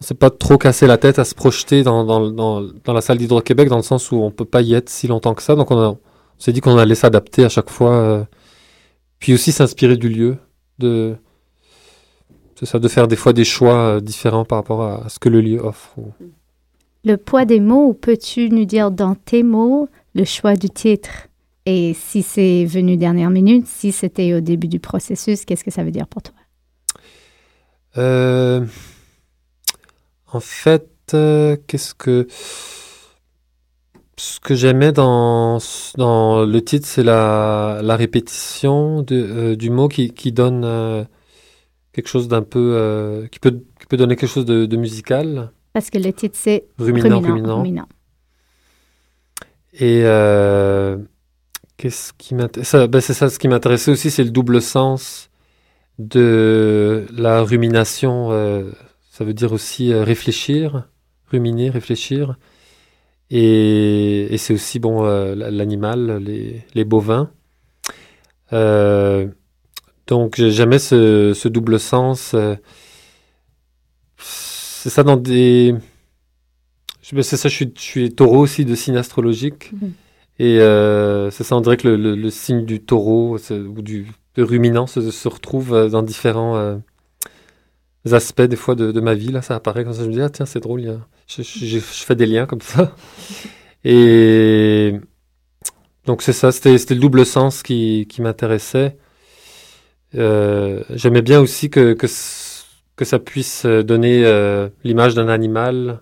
on s'est pas trop cassé la tête à se projeter dans, la salle d'Hydro-Québec, dans le sens où on peut pas y être si longtemps que ça. Donc on, on s'est dit qu'on allait s'adapter à chaque fois, euh, puis aussi s'inspirer du lieu, de ça, de faire des fois des choix euh, différents par rapport à, à ce que le lieu offre. Le poids des mots, peux-tu nous dire dans tes mots le choix du titre? Et si c'est venu dernière minute, si c'était au début du processus, qu'est-ce que ça veut dire pour toi? Euh, en fait, euh, qu'est-ce que. Ce que j'aimais dans, dans le titre, c'est la, la répétition de, euh, du mot qui, qui donne euh, quelque chose d'un peu. qui, peut, qui peut donner quelque chose de, de musical. Parce que le titre, c'est ruminant, ruminant. ruminant. ruminant. Et. Qu'est-ce qui ben C'est ça, ce qui m'intéressait aussi, c'est le double sens de la rumination. Euh, ça veut dire aussi euh, réfléchir, ruminer, réfléchir. Et, c'est aussi bon euh, l'animal, les, bovins. donc j'aimais ce, ce, double sens. c'est ça dans des. C'est ça, je suis, taureau aussi de signe astrologique. Mmh. Et euh, c'est ça, on dirait que le, le, le signe du taureau ou du ruminant se, se, retrouve euh, dans différents euh, aspects des fois de, de, ma vie. Là, ça apparaît comme ça. Je me dis, ah tiens, c'est drôle, a... je, je, je, fais des liens comme ça. Et donc c'est ça, c'était le double sens qui, qui m'intéressait. Euh, J'aimais bien aussi que, que, que, ça puisse donner l'image d'un animal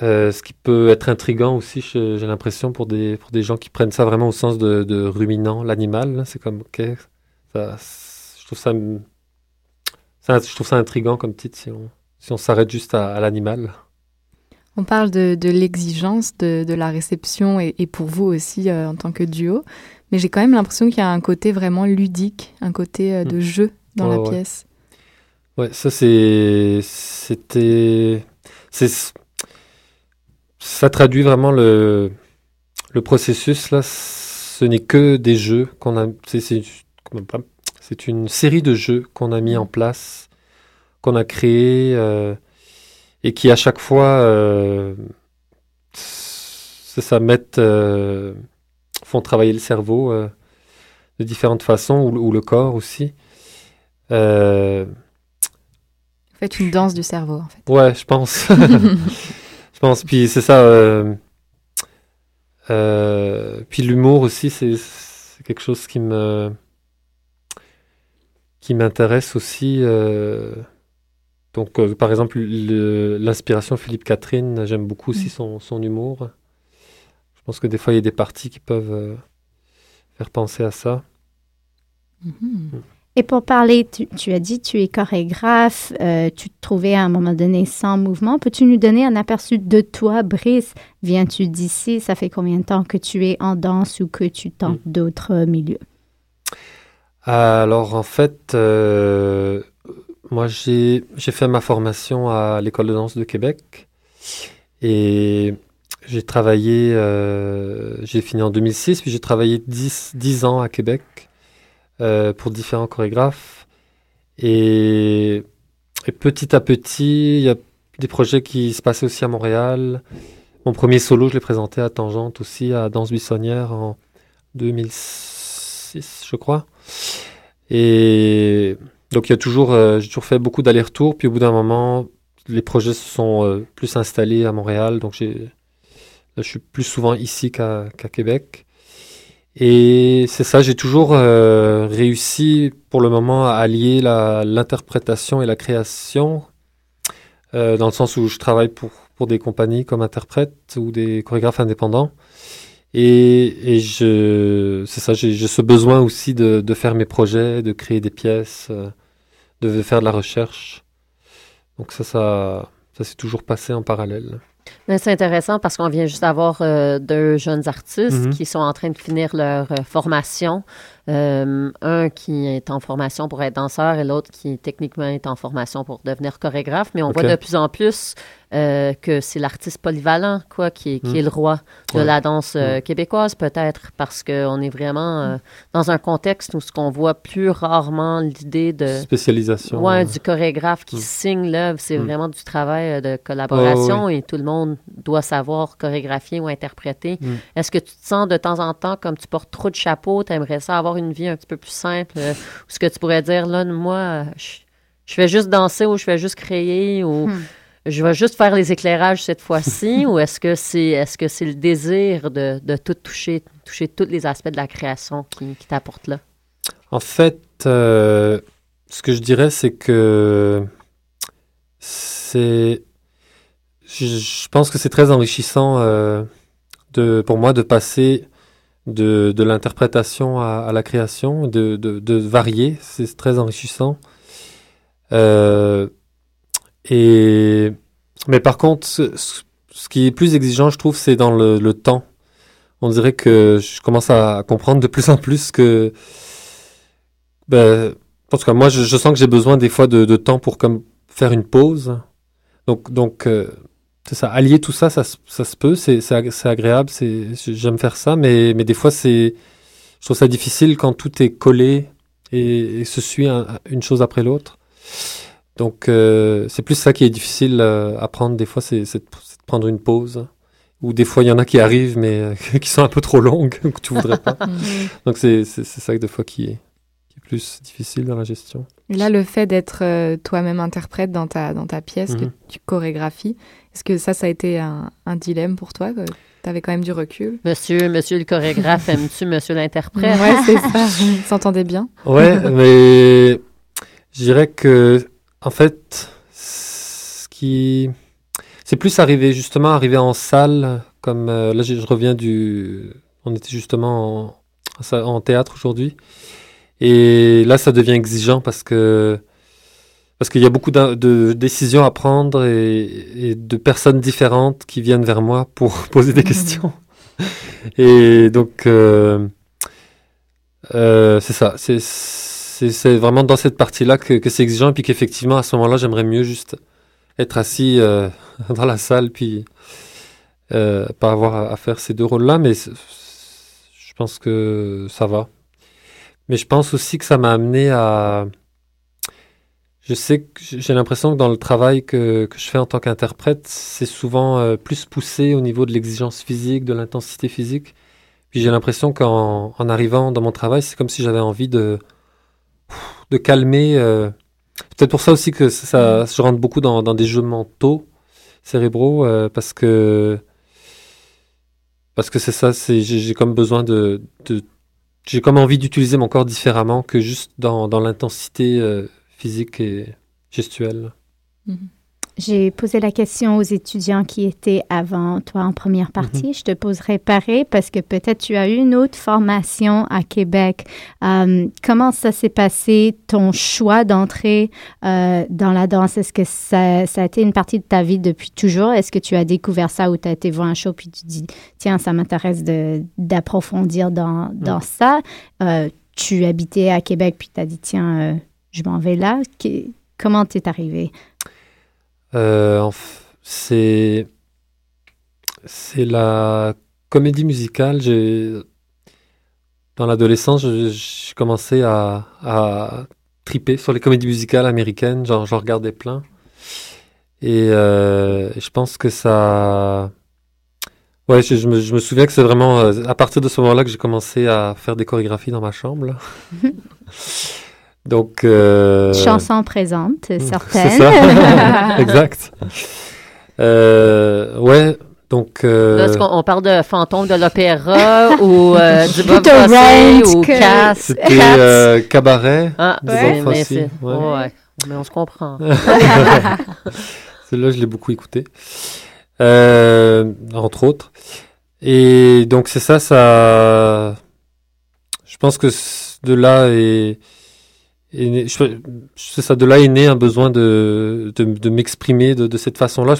euh, ce qui peut être intrigant aussi, j'ai l'impression, pour des, pour des gens qui prennent ça vraiment au sens de, de ruminant, l'animal. C'est comme, ok, ça, je, trouve ça, ça, je trouve ça intrigant comme titre si on si on s'arrête juste à, à l'animal. On parle de, de l'exigence de, de, la réception et, et, pour vous aussi euh, en tant que duo, mais j'ai quand même l'impression qu'il y a un côté vraiment ludique, un côté euh, de mmh. jeu dans ouais, la ouais. pièce. Ouais, ça c'est. C'était. C'est ça traduit vraiment le, le processus là. Ce n'est que des jeux qu'on a. C'est une série de jeux qu'on a mis en place, qu'on a créé euh, et qui à chaque fois, euh, ça mettent, euh, font travailler le cerveau de différentes façons ou, ou, le corps aussi. Vous faites une danse du cerveau en fait. Ouais, je pense. Pense. Puis c'est ça. Euh, euh, puis l'humour aussi, c'est quelque chose qui me qui m'intéresse aussi. Euh, donc, par exemple, l'inspiration Philippe Catherine, j'aime beaucoup aussi son, son, humour. Je pense que des fois, il y a des parties qui peuvent faire penser à ça. Mm -hmm. Et pour parler, tu, tu, as dit tu es chorégraphe, euh, tu te trouvais à un moment donné sans mouvement. Peux-tu nous donner un aperçu de toi, Brice? Viens-tu d'ici? Ça fait combien de temps que tu es en danse ou que tu tentes mmh. d'autres milieux? Alors, en fait, euh, moi, j'ai fait ma formation à l'École de danse de Québec et j'ai travaillé, euh, j'ai fini en 2006, puis j'ai travaillé 10, 10 ans à Québec. Euh, pour différents chorégraphes. Et, et, petit à petit, il y a des projets qui se passaient aussi à Montréal. Mon premier solo, je l'ai présenté à Tangente aussi, à Danse Buissonnière en 2006, je crois. Et donc, il y a toujours, euh, j'ai toujours fait beaucoup d'allers-retours. Puis au bout d'un moment, les projets se sont euh, plus installés à Montréal. Donc, je suis plus souvent ici qu'à Québec. Et c'est ça, j'ai toujours euh, réussi pour le moment à allier l'interprétation et la création, euh, dans le sens où je travaille pour, pour des compagnies comme interprète ou des chorégraphes indépendants. Et, et je, c'est ça, j'ai j'ai ce besoin aussi de, de faire mes projets, de créer des pièces, euh, de faire de la recherche. Donc ça, ça, ça s'est toujours passé en parallèle. C'est intéressant parce qu'on vient juste d'avoir euh, deux jeunes artistes Mhm. qui sont en train de finir leur euh, formation. Euh, un qui est en formation pour être danseur et l'autre qui techniquement est en formation pour devenir chorégraphe. Mais on voit de plus en plus euh, que c'est l'artiste polyvalent quoi, qui, est- qui Mhm. est le roi de Ouais. la danse euh, Mhm. québécoise peut-être parce qu'on est vraiment dans un contexte où ce qu'on voit plus rarement l'idée de... Spécialisation. Ouais, du chorégraphe qui signe l'œuvre, c'est vraiment du travail de collaboration Oh, et tout le monde doit savoir chorégraphier ou interpréter. Mm. Est-ce que tu te sens de temps en temps comme tu portes trop de chapeaux, tu aimerais ça avoir une vie un petit peu plus simple, euh, ou ce que tu pourrais dire là, moi, euh, je, je fais juste danser ou je fais juste créer ou Hmm. je vais juste faire les éclairages cette fois-ci, ou est-ce que c'est est-ce que c'est le désir de, de tout toucher, toucher tous les aspects de la création qui, qui t'apporte là? En fait, euh, ce que je dirais, c'est que c'est. Je, pense que c'est très enrichissant euh, pour moi de passer de, l'interprétation à, la création, de, varier. C'est très enrichissant. Euh, et mais par contre, ce, qui est plus exigeant, je trouve, c'est dans le, temps. On dirait que je commence à comprendre de plus en plus que ben, en tout cas, moi, je, sens que j'ai besoin des fois de, temps pour faire une pause. Donc, donc, euh, c'est ça. Allier tout ça, ça, se- ça se peut. C'est, c'est, ag- c'est agréable. C'est, j'aime faire ça, mais, mais des fois, c'est, je trouve ça difficile quand tout est collé et, et se suit un- une chose après l'autre. Donc, euh, c'est plus ça qui est difficile euh, à prendre. Des fois, c'est, c'est de, c'est de prendre une pause. Ou des fois, il y en a qui arrivent, mais euh, qui sont un peu trop longues, que tu voudrais pas. Donc, c'est, c'est, c'est ça, des fois, qui est, qui est plus difficile dans la gestion. Là, le fait d'être euh, toi-même interprète dans ta, dans ta pièce que Mhm. tu chorégraphies, est-ce que ça, ça a été un, un dilemme pour toi Tu avais quand même du recul? Monsieur, monsieur le chorégraphe, aimes-tu monsieur l'interprète? Ouais, c'est ça. Ils s'entendaient bien. Ouais, mais je dirais que, en fait, ce qui. C'est plus arrivé, justement, arrivé en salle, comme euh, là, je, je reviens du. On était justement en, en sa- en théâtre aujourd'hui. Et là, ça devient exigeant parce que. Parce qu'il y a beaucoup de décisions à prendre et, et de personnes différentes qui viennent vers moi pour poser des questions. Et donc, euh, euh, c'est ça. C'est, vraiment dans cette partie-là que, que c'est exigeant. Et puis qu'effectivement, à ce moment-là, j'aimerais mieux juste être assis euh, dans la salle, puis pas avoir à, à faire ces deux rôles-là. Mais je pense que ça va. Mais je pense aussi que ça m'a amené à. Je sais que j'ai l'impression que dans le travail que, que je fais en tant qu'interprète, c'est souvent euh, plus poussé au niveau de l'exigence physique, de l'intensité physique. Puis j'ai l'impression qu'en en arrivant dans mon travail, c'est comme si j'avais envie de, de calmer. euh, Peut-être pour ça aussi que ça, je rentre beaucoup dans, dans des jeux mentaux, cérébraux, euh, parce que parce que c'est ça, j'ai comme besoin de, de j'ai comme envie d'utiliser mon corps différemment que juste dans, dans l'intensité physique et gestuelle. J'ai posé la question aux étudiants qui étaient avant toi en première partie. Je te poserai pareil parce que peut-être tu as eu une autre formation à Québec. Euh, comment ça s'est passé, ton choix d'entrer euh, dans la danse? Est-ce que ça, ça a été une partie de ta vie depuis toujours? Est-ce que tu as découvert ça ou tu as été voir un show puis tu dis, tiens, ça m'intéresse de- d'approfondir dans, dans ça? Euh, tu habitais à Québec puis tu as dit, tiens, je m'en vais là. Comment t'es arrivé? Euh, c'est c'est la comédie musicale. J'ai dans l'adolescence, je- j'ai commencé à, à triper sur les comédies musicales américaines. J'en regardais plein. Et euh, je pense que ça. Ouais, je, je me, je me souviens que c'est vraiment euh, à partir de ce moment-là que j'ai commencé à faire des chorégraphies dans ma chambre. Donc. euh, Chanson présente, c'est certaines. ça. exact. Euh, ouais, Donc, euh, est-ce qu'on parle de fantôme de l'opéra ou euh, du Bob Plutôt Fosse Rent ou que- Cass? c'était euh, Cabaret. Ah, de ouais, Bob c'est- ouais. ouais. Mais on se comprend. Celle-là, je l'ai beaucoup écouté. Euh, entre autres. Et donc, c'est ça, ça. Je pense que de là est. C'est ça, de là est né un besoin de, de, m'exprimer de, cette façon-là.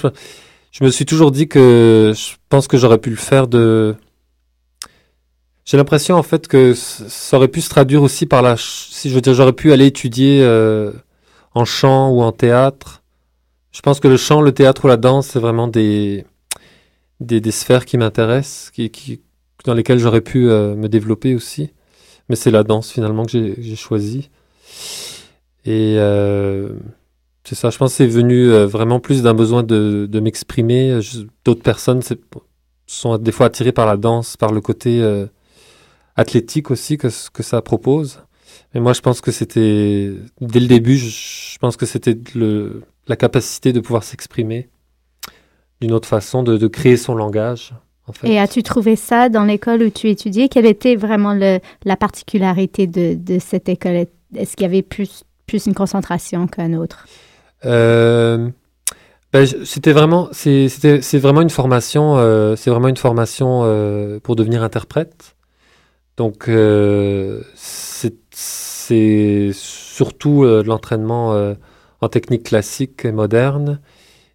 Je, me suis toujours dit que je pense que j'aurais pu le faire de. J'ai l'impression en fait que ça aurait pu se traduire aussi par la. Si je veux dire, j'aurais pu aller étudier euh, en chant ou en théâtre. Je pense que le chant, le théâtre ou la danse, c'est vraiment des, des, sphères qui m'intéressent, dans lesquelles j'aurais pu euh, me développer aussi. Mais c'est la danse finalement que j'ai j'ai choisi. Et euh, c'est ça, je pense que c'est venu euh, vraiment plus d'un besoin de, m'exprimer. Je- D'autres personnes sont des fois attirées par la danse, par le côté euh, athlétique aussi que, que ça propose. Mais moi, je pense que c'était, dès le début, je, pense que c'était la capacité de pouvoir s'exprimer d'une autre façon, de, créer son langage. Et as-tu trouvé ça dans l'école où tu étudiais? Quelle était vraiment la particularité de cette école? Est-ce qu'il y avait plus, plus une concentration qu'un autre? Euh, ben, c'était vraiment, c'est, vraiment une formation, euh, c'est vraiment une formation euh, pour devenir interprète. Donc, c'est, surtout de l'entraînement en technique classique et moderne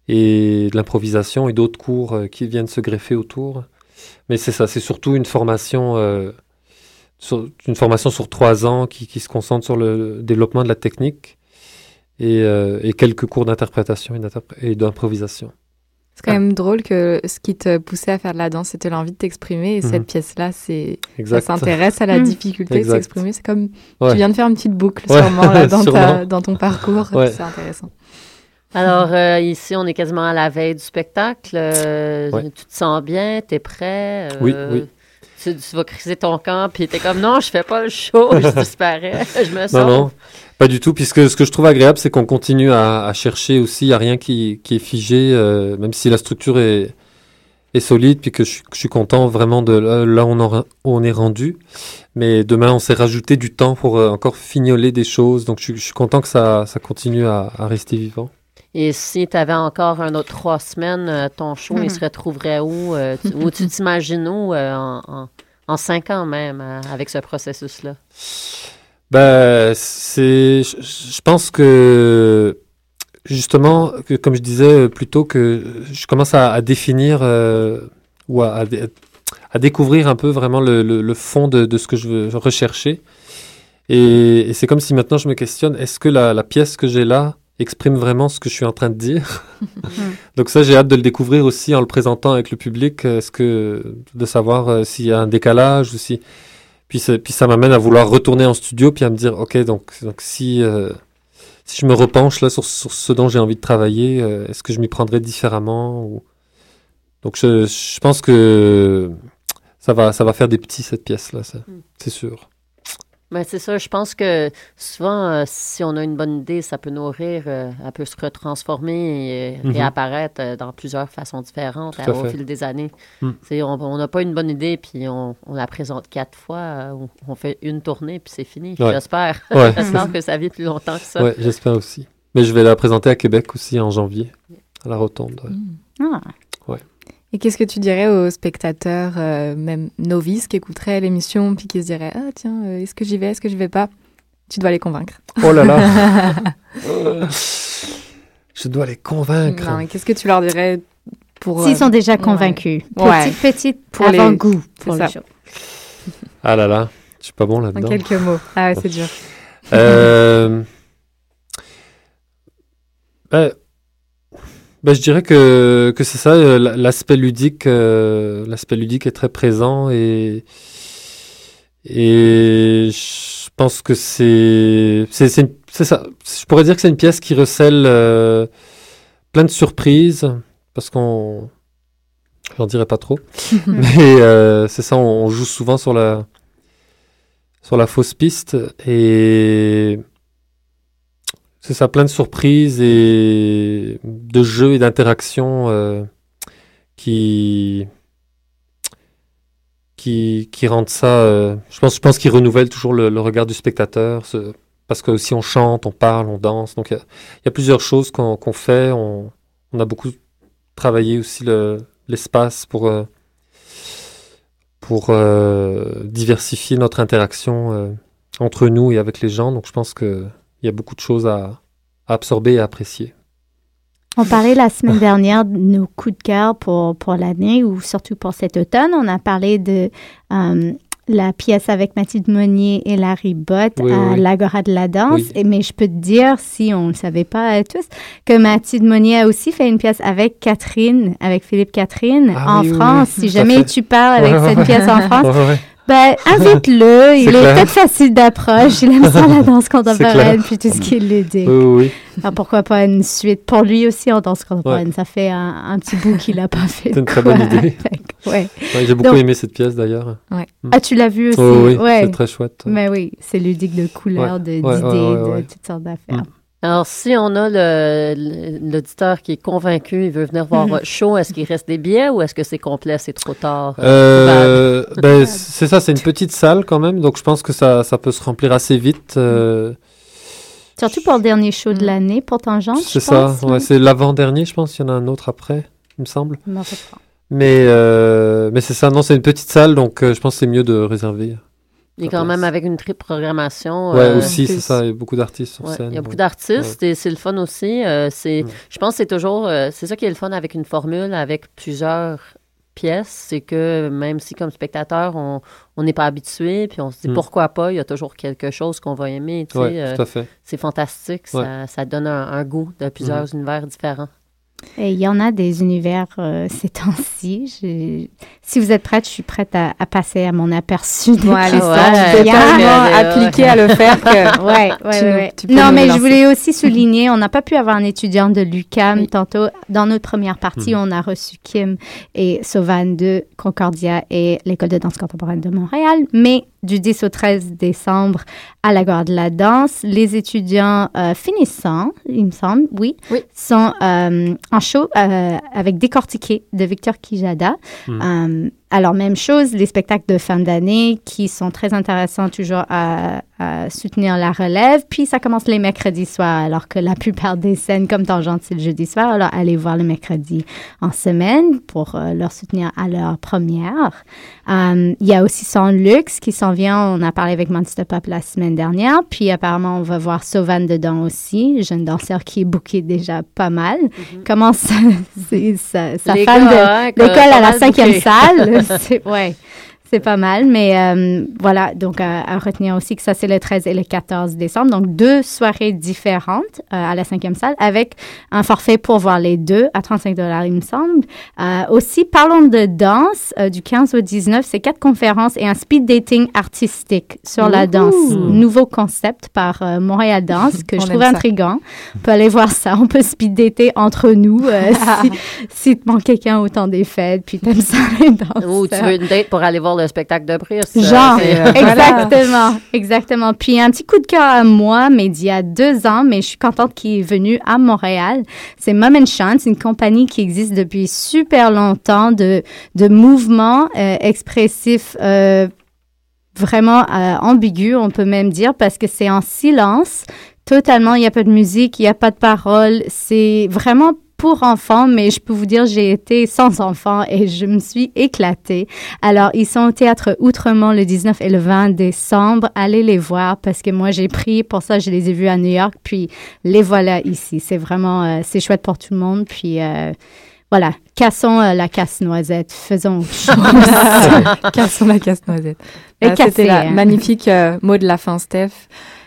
et de l'improvisation et d'autres cours qui viennent se greffer autour. Mais c'est ça, c'est surtout une formation, sur, une formation sur trois ans qui, qui se concentre sur le développement de la technique et, euh, et quelques cours d'interprétation et d'improvisation. C'est quand même drôle que ce qui te poussait à faire de la danse, c'était l'envie de t'exprimer. Et Mhm. cette pièce-là, c'est ça s'intéresse à la Mhm. difficulté de Exact. s'exprimer. C'est comme Ouais. tu viens de faire une petite boucle Ouais, sûrement là, dans, ta- dans ton parcours. Ouais. C'est intéressant. Alors, euh, ici, on est quasiment à la veille du spectacle. Euh, Ouais. Tu te sens bien? T'es prêt? Oui, oui. Tu, tu vas criser ton camp, puis t'es comme, non, je fais pas le show, je disparais, je me Non, sens. non, pas du tout, puisque ce que je trouve agréable, c'est qu'on continue à, à chercher aussi, il n'y a rien qui, qui est figé, euh, même si la structure est, est solide, puis que je, suis- que je suis content vraiment de là, où on, en- on est rendu. Mais demain, on s'est rajouté du temps pour euh, encore fignoler des choses, donc je, suis- je suis content que ça, ça continue à, à rester vivant. Et si tu avais encore un autre trois semaines, euh, ton show, Mhm. il se retrouverait où? euh, tu- où tu t'imagines où euh, en, en, en cinq ans même, euh, avec ce processus-là? Ben, c'est, je, pense que justement, que, comme je disais plus tôt, que je commence à, à définir euh, ou à, à, dé- à découvrir un peu vraiment le, le, le fond de, de ce que je veux rechercher. Et, et c'est comme si maintenant je me questionne, est-ce que la, la pièce que j'ai là exprime vraiment ce que je suis en train de dire Donc ça, j'ai hâte de le découvrir aussi en le présentant avec le public. Est-ce que de savoir euh, s'il y a un décalage ou si puis, ça m'amène à vouloir retourner en studio puis à me dire, ok, donc, donc si, euh, si je me repenche là sur, sur ce dont j'ai envie de travailler, euh, est-ce que je m'y prendrais différemment ou... Donc je, je pense que ça va, ça va faire des petits cette pièce là, c'est c'est sûr. Ben, c'est ça, je pense que souvent, euh, si on a une bonne idée, ça peut nourrir, euh, elle peut se retransformer et Mhm. réapparaître euh, dans plusieurs façons différentes à euh, au fil des années. Mm. C'est- On n'a pas une bonne idée, puis on, on la présente quatre fois, euh, on, fait une tournée, puis c'est fini. Ouais. J'espère. Ouais. J'espère que ça vit plus longtemps que ça. Ouais, j'espère aussi. Mais je vais la présenter à Québec aussi en janvier, à la Rotonde. ouais. Ah. Et qu'est-ce que tu dirais aux spectateurs, euh, même novices, qui écouteraient l'émission puis qui se diraient Ah, tiens, euh, est-ce que j'y vais, est-ce que je vais pas? Tu dois les convaincre. Oh là là Je dois les convaincre. Non, qu'est-ce que tu leur dirais pour. S'ils euh, sont déjà convaincus. Ouais. Petite, petite Pour les- avant-goût pour le ça. show. Ah là là, je suis pas bon En là-dedans. quelques mots. Ah ouais, c'est dur. Euh, ben, ben, je dirais que, que c'est ça, euh, l'aspect ludique, euh, l'aspect ludique est très présent et, et je pense que c'est, c'est, c'est, ça. Je pourrais dire que c'est une pièce qui recèle euh, plein de surprises parce qu'on, j'en dirais pas trop, mais euh, c'est ça, on, on joue souvent sur la, sur la fausse piste et c'est ça, plein de surprises et de jeux et d'interactions euh, qui qui, qui rendent ça. euh, je pense, je pense qu'ils renouvellent toujours le, regard du spectateur. ce- parce que si on chante, on parle, on danse. Donc il y a, plusieurs choses qu'on fait. On, on a beaucoup travaillé aussi le- l'espace pour euh, pour diversifier notre interaction entre nous et avec les gens. Donc je pense que il y a beaucoup de choses à, à absorber et à apprécier. On parlait la semaine dernière de nos coups de cœur pour, pour l'année ou surtout pour cet automne. On a parlé de euh, la pièce avec Mathilde Monnier et Larry Bott Oui, à oui, l'Agora de la danse. Oui. Et, mais je peux te dire, si on ne le savait pas euh, tous, que Mathilde Monnier a aussi fait une pièce avec Catherine, avec Philippe Catherine Ah en France. si jamais tu parles avec Ouais, cette ouais. pièce en France, ouais. Ben, invite-le. Il est clair. peut-être facile d'approche. Il aime ça la danse contemporaine, puis tout ce qui est ludique. Oui, oui. Alors, pourquoi pas une suite? Pour lui aussi en danse contemporaine? Ouais. Ça fait un, un petit bout qu'il n'a pas fait. C'est une très bonne idée. avec. Ouais. Ouais, J'ai beaucoup Donc- aimé cette pièce d'ailleurs. Ouais. Mm. Ah, tu l'as vu aussi? Oh, oui, c'est très chouette. Mais oui, c'est ludique de couleurs, Ouais. de- d'idées, de toutes sortes d'affaires. Alors, si on a l'auditeur qui est convaincu, il veut venir voir Mhm. votre show, est-ce qu'il reste des billets ou est-ce que c'est complet, c'est trop tard? Euh, ben, c'est ça, c'est une petite salle quand même, donc je pense que ça, ça peut se remplir assez vite. euh, Surtout pour le dernier show de l'année, pour Tangente, c'est je ça, pense, ouais, hein. c'est l'avant-dernier, je pense. Il y en a un autre après, il me semble. Mais, euh, mais c'est ça, non, c'est une petite salle, donc euh, je pense que c'est mieux de réserver. Est quand même avec une triple programmation. Ouais, euh, aussi, c'est ça, il y a beaucoup d'artistes sur Ouais, scène. Il y a beaucoup ouais. d'artistes et c'est le fun aussi. euh, c'est, Je pense que c'est toujours, euh, c'est ça qui est le fun avec une formule, avec plusieurs pièces, c'est que même si comme spectateur, on on n'est pas habitué, puis on se dit Mm. pourquoi pas, il y a toujours quelque chose qu'on va aimer. euh, tout à fait. C'est fantastique, ça, ça donne un, un goût de plusieurs Mhm. univers différents. Et il y en a des univers euh, ces temps-ci. Si vous êtes prête, je suis prête à, à passer à mon aperçu Ouais, je t'ai d'hier. tellement appliqué à le faire que ouais, ouais, tu ouais, ouais. tu peux Non, mais je voulais aussi souligner, on n'a pas pu avoir un étudiant de l'UCAM tantôt. Dans notre première partie, Mhm. on a reçu Kim et Sauvan de Concordia et l'École de danse contemporaine de Montréal. Mais du 10 au 13 décembre à la Gare de la Danse, les étudiants euh, finissants, il me semble, oui, sont euh, en show euh, avec Décortiqué de Victor Kijada. Mhm. Alors, même chose, les spectacles de fin d'année qui sont très intéressants toujours à, à soutenir la relève. Puis, ça commence les mercredis soirs, alors que la plupart des scènes, comme Tangente, c'est le jeudi soir. Alors, allez voir le mercredi en semaine pour euh, leur soutenir à leur première. Euh, Il y a aussi Son Luxe qui s'en vient. On a parlé avec Monster Pop la semaine dernière. Puis, apparemment, on va voir Sauvan dedans aussi, jeune danseur qui est booké déjà pas mal. Comment ça, c'est- sa, sa Les fan gars, hein, de l'école à la cinquième salle? c'est ouais, c'est pas mal, mais euh, voilà, donc à, à retenir aussi que ça c'est le 13 et le 14 décembre, donc deux soirées différentes euh, à la cinquième salle avec un forfait pour voir les deux à 35 dollars il me semble. Euh, aussi, parlons de danse euh, du 15 au 19, c'est quatre conférences et un speed dating artistique sur la danse, nouveau concept par euh, Montréal Danse que je trouve intriguant. On peut aller voir ça, on peut speed dater entre nous euh, si, si te manque quelqu'un au temps des fêtes, puis t'aimes ça les danses. Ou tu veux une date pour aller voir le spectacle de Brice. Genre, euh, exactement, exactement. Puis un petit coup de cœur à moi, mais d'il y a deux ans, mais je suis contente qu'il est venu à Montréal. C'est Mom and Chance, une compagnie qui existe depuis super longtemps de, de mouvements euh, expressifs euh, vraiment euh, ambigu, on peut même dire, parce que c'est en silence, totalement, il n'y a pas de musique, il n'y a pas de parole, c'est vraiment pour enfants, mais je peux vous dire, j'ai été sans enfants et je me suis éclatée. Alors, ils sont au théâtre Outremont le 19 et le 20 décembre. Allez les voir parce que moi, j'ai pris, pour ça, je les ai vus à New York, puis les voilà ici. C'est vraiment, euh, c'est chouette pour tout le monde, puis euh, voilà, cassons euh, la casse-noisette, faisons. Cassons la casse-noisette. Et Ah, C'était la hein. magnifique euh, mot de la fin, Steph.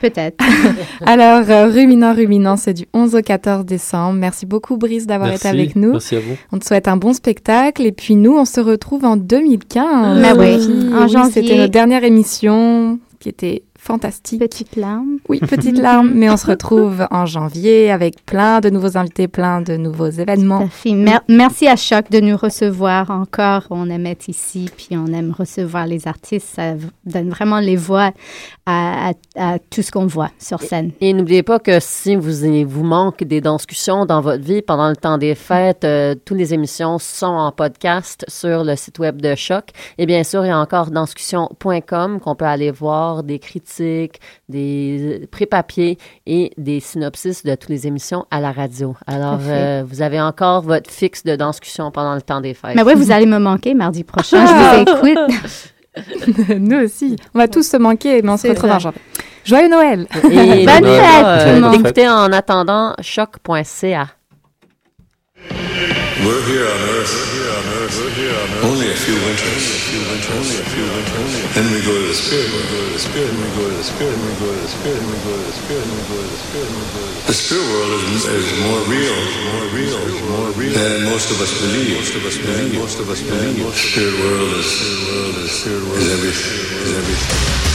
Peut-être. Alors, euh, Ruminant, Ruminant, c'est du 11 au 14 décembre. Merci beaucoup, Brice, d'avoir été avec nous. Merci à vous. On te souhaite un bon spectacle. Et puis, nous, on se retrouve en 2015. Mais oui, en Oui, janvier. C'était notre dernière émission qui était fantastique. Petite larme. Oui, petite larme, mais on se retrouve en janvier avec plein de nouveaux invités, plein de nouveaux événements. Mer merci à Choc de nous recevoir encore. On aime être ici, puis on aime recevoir les artistes. Ça donne vraiment les voix à, à, à tout ce qu'on voit sur scène. Et, et n'oubliez pas que si vous, vous manque des discussions dans votre vie pendant le temps des fêtes, euh, toutes les émissions sont en podcast sur le site web de Choc. Et bien sûr, il y a encore danscussion.com qu'on peut aller voir des critiques des pré-papiers et des synopsis de toutes les émissions à la radio. Alors, euh, vous avez encore votre fixe de discussion pendant le temps des fêtes. Mais oui, vous allez me manquer mardi prochain. Je vous écoute. Nous aussi. On va tous se manquer, mais on se retrouve en janvier. Joyeux Noël! Et bonne fête! Euh, Écoutez en attendant choc.ca. We're here on Earth. Only a few winters. Only a few winters. Then we go to the spirit. We go to the spirit. We go to the spirit. We go to the spirit. We go to the spirit. We go to the spirit. The spirit. World is, is more real. More real. More real than most of us believe. Most of us believe. Most of us believe. The spirit world is. Spirit world is. Spirit world is everything. Is everything.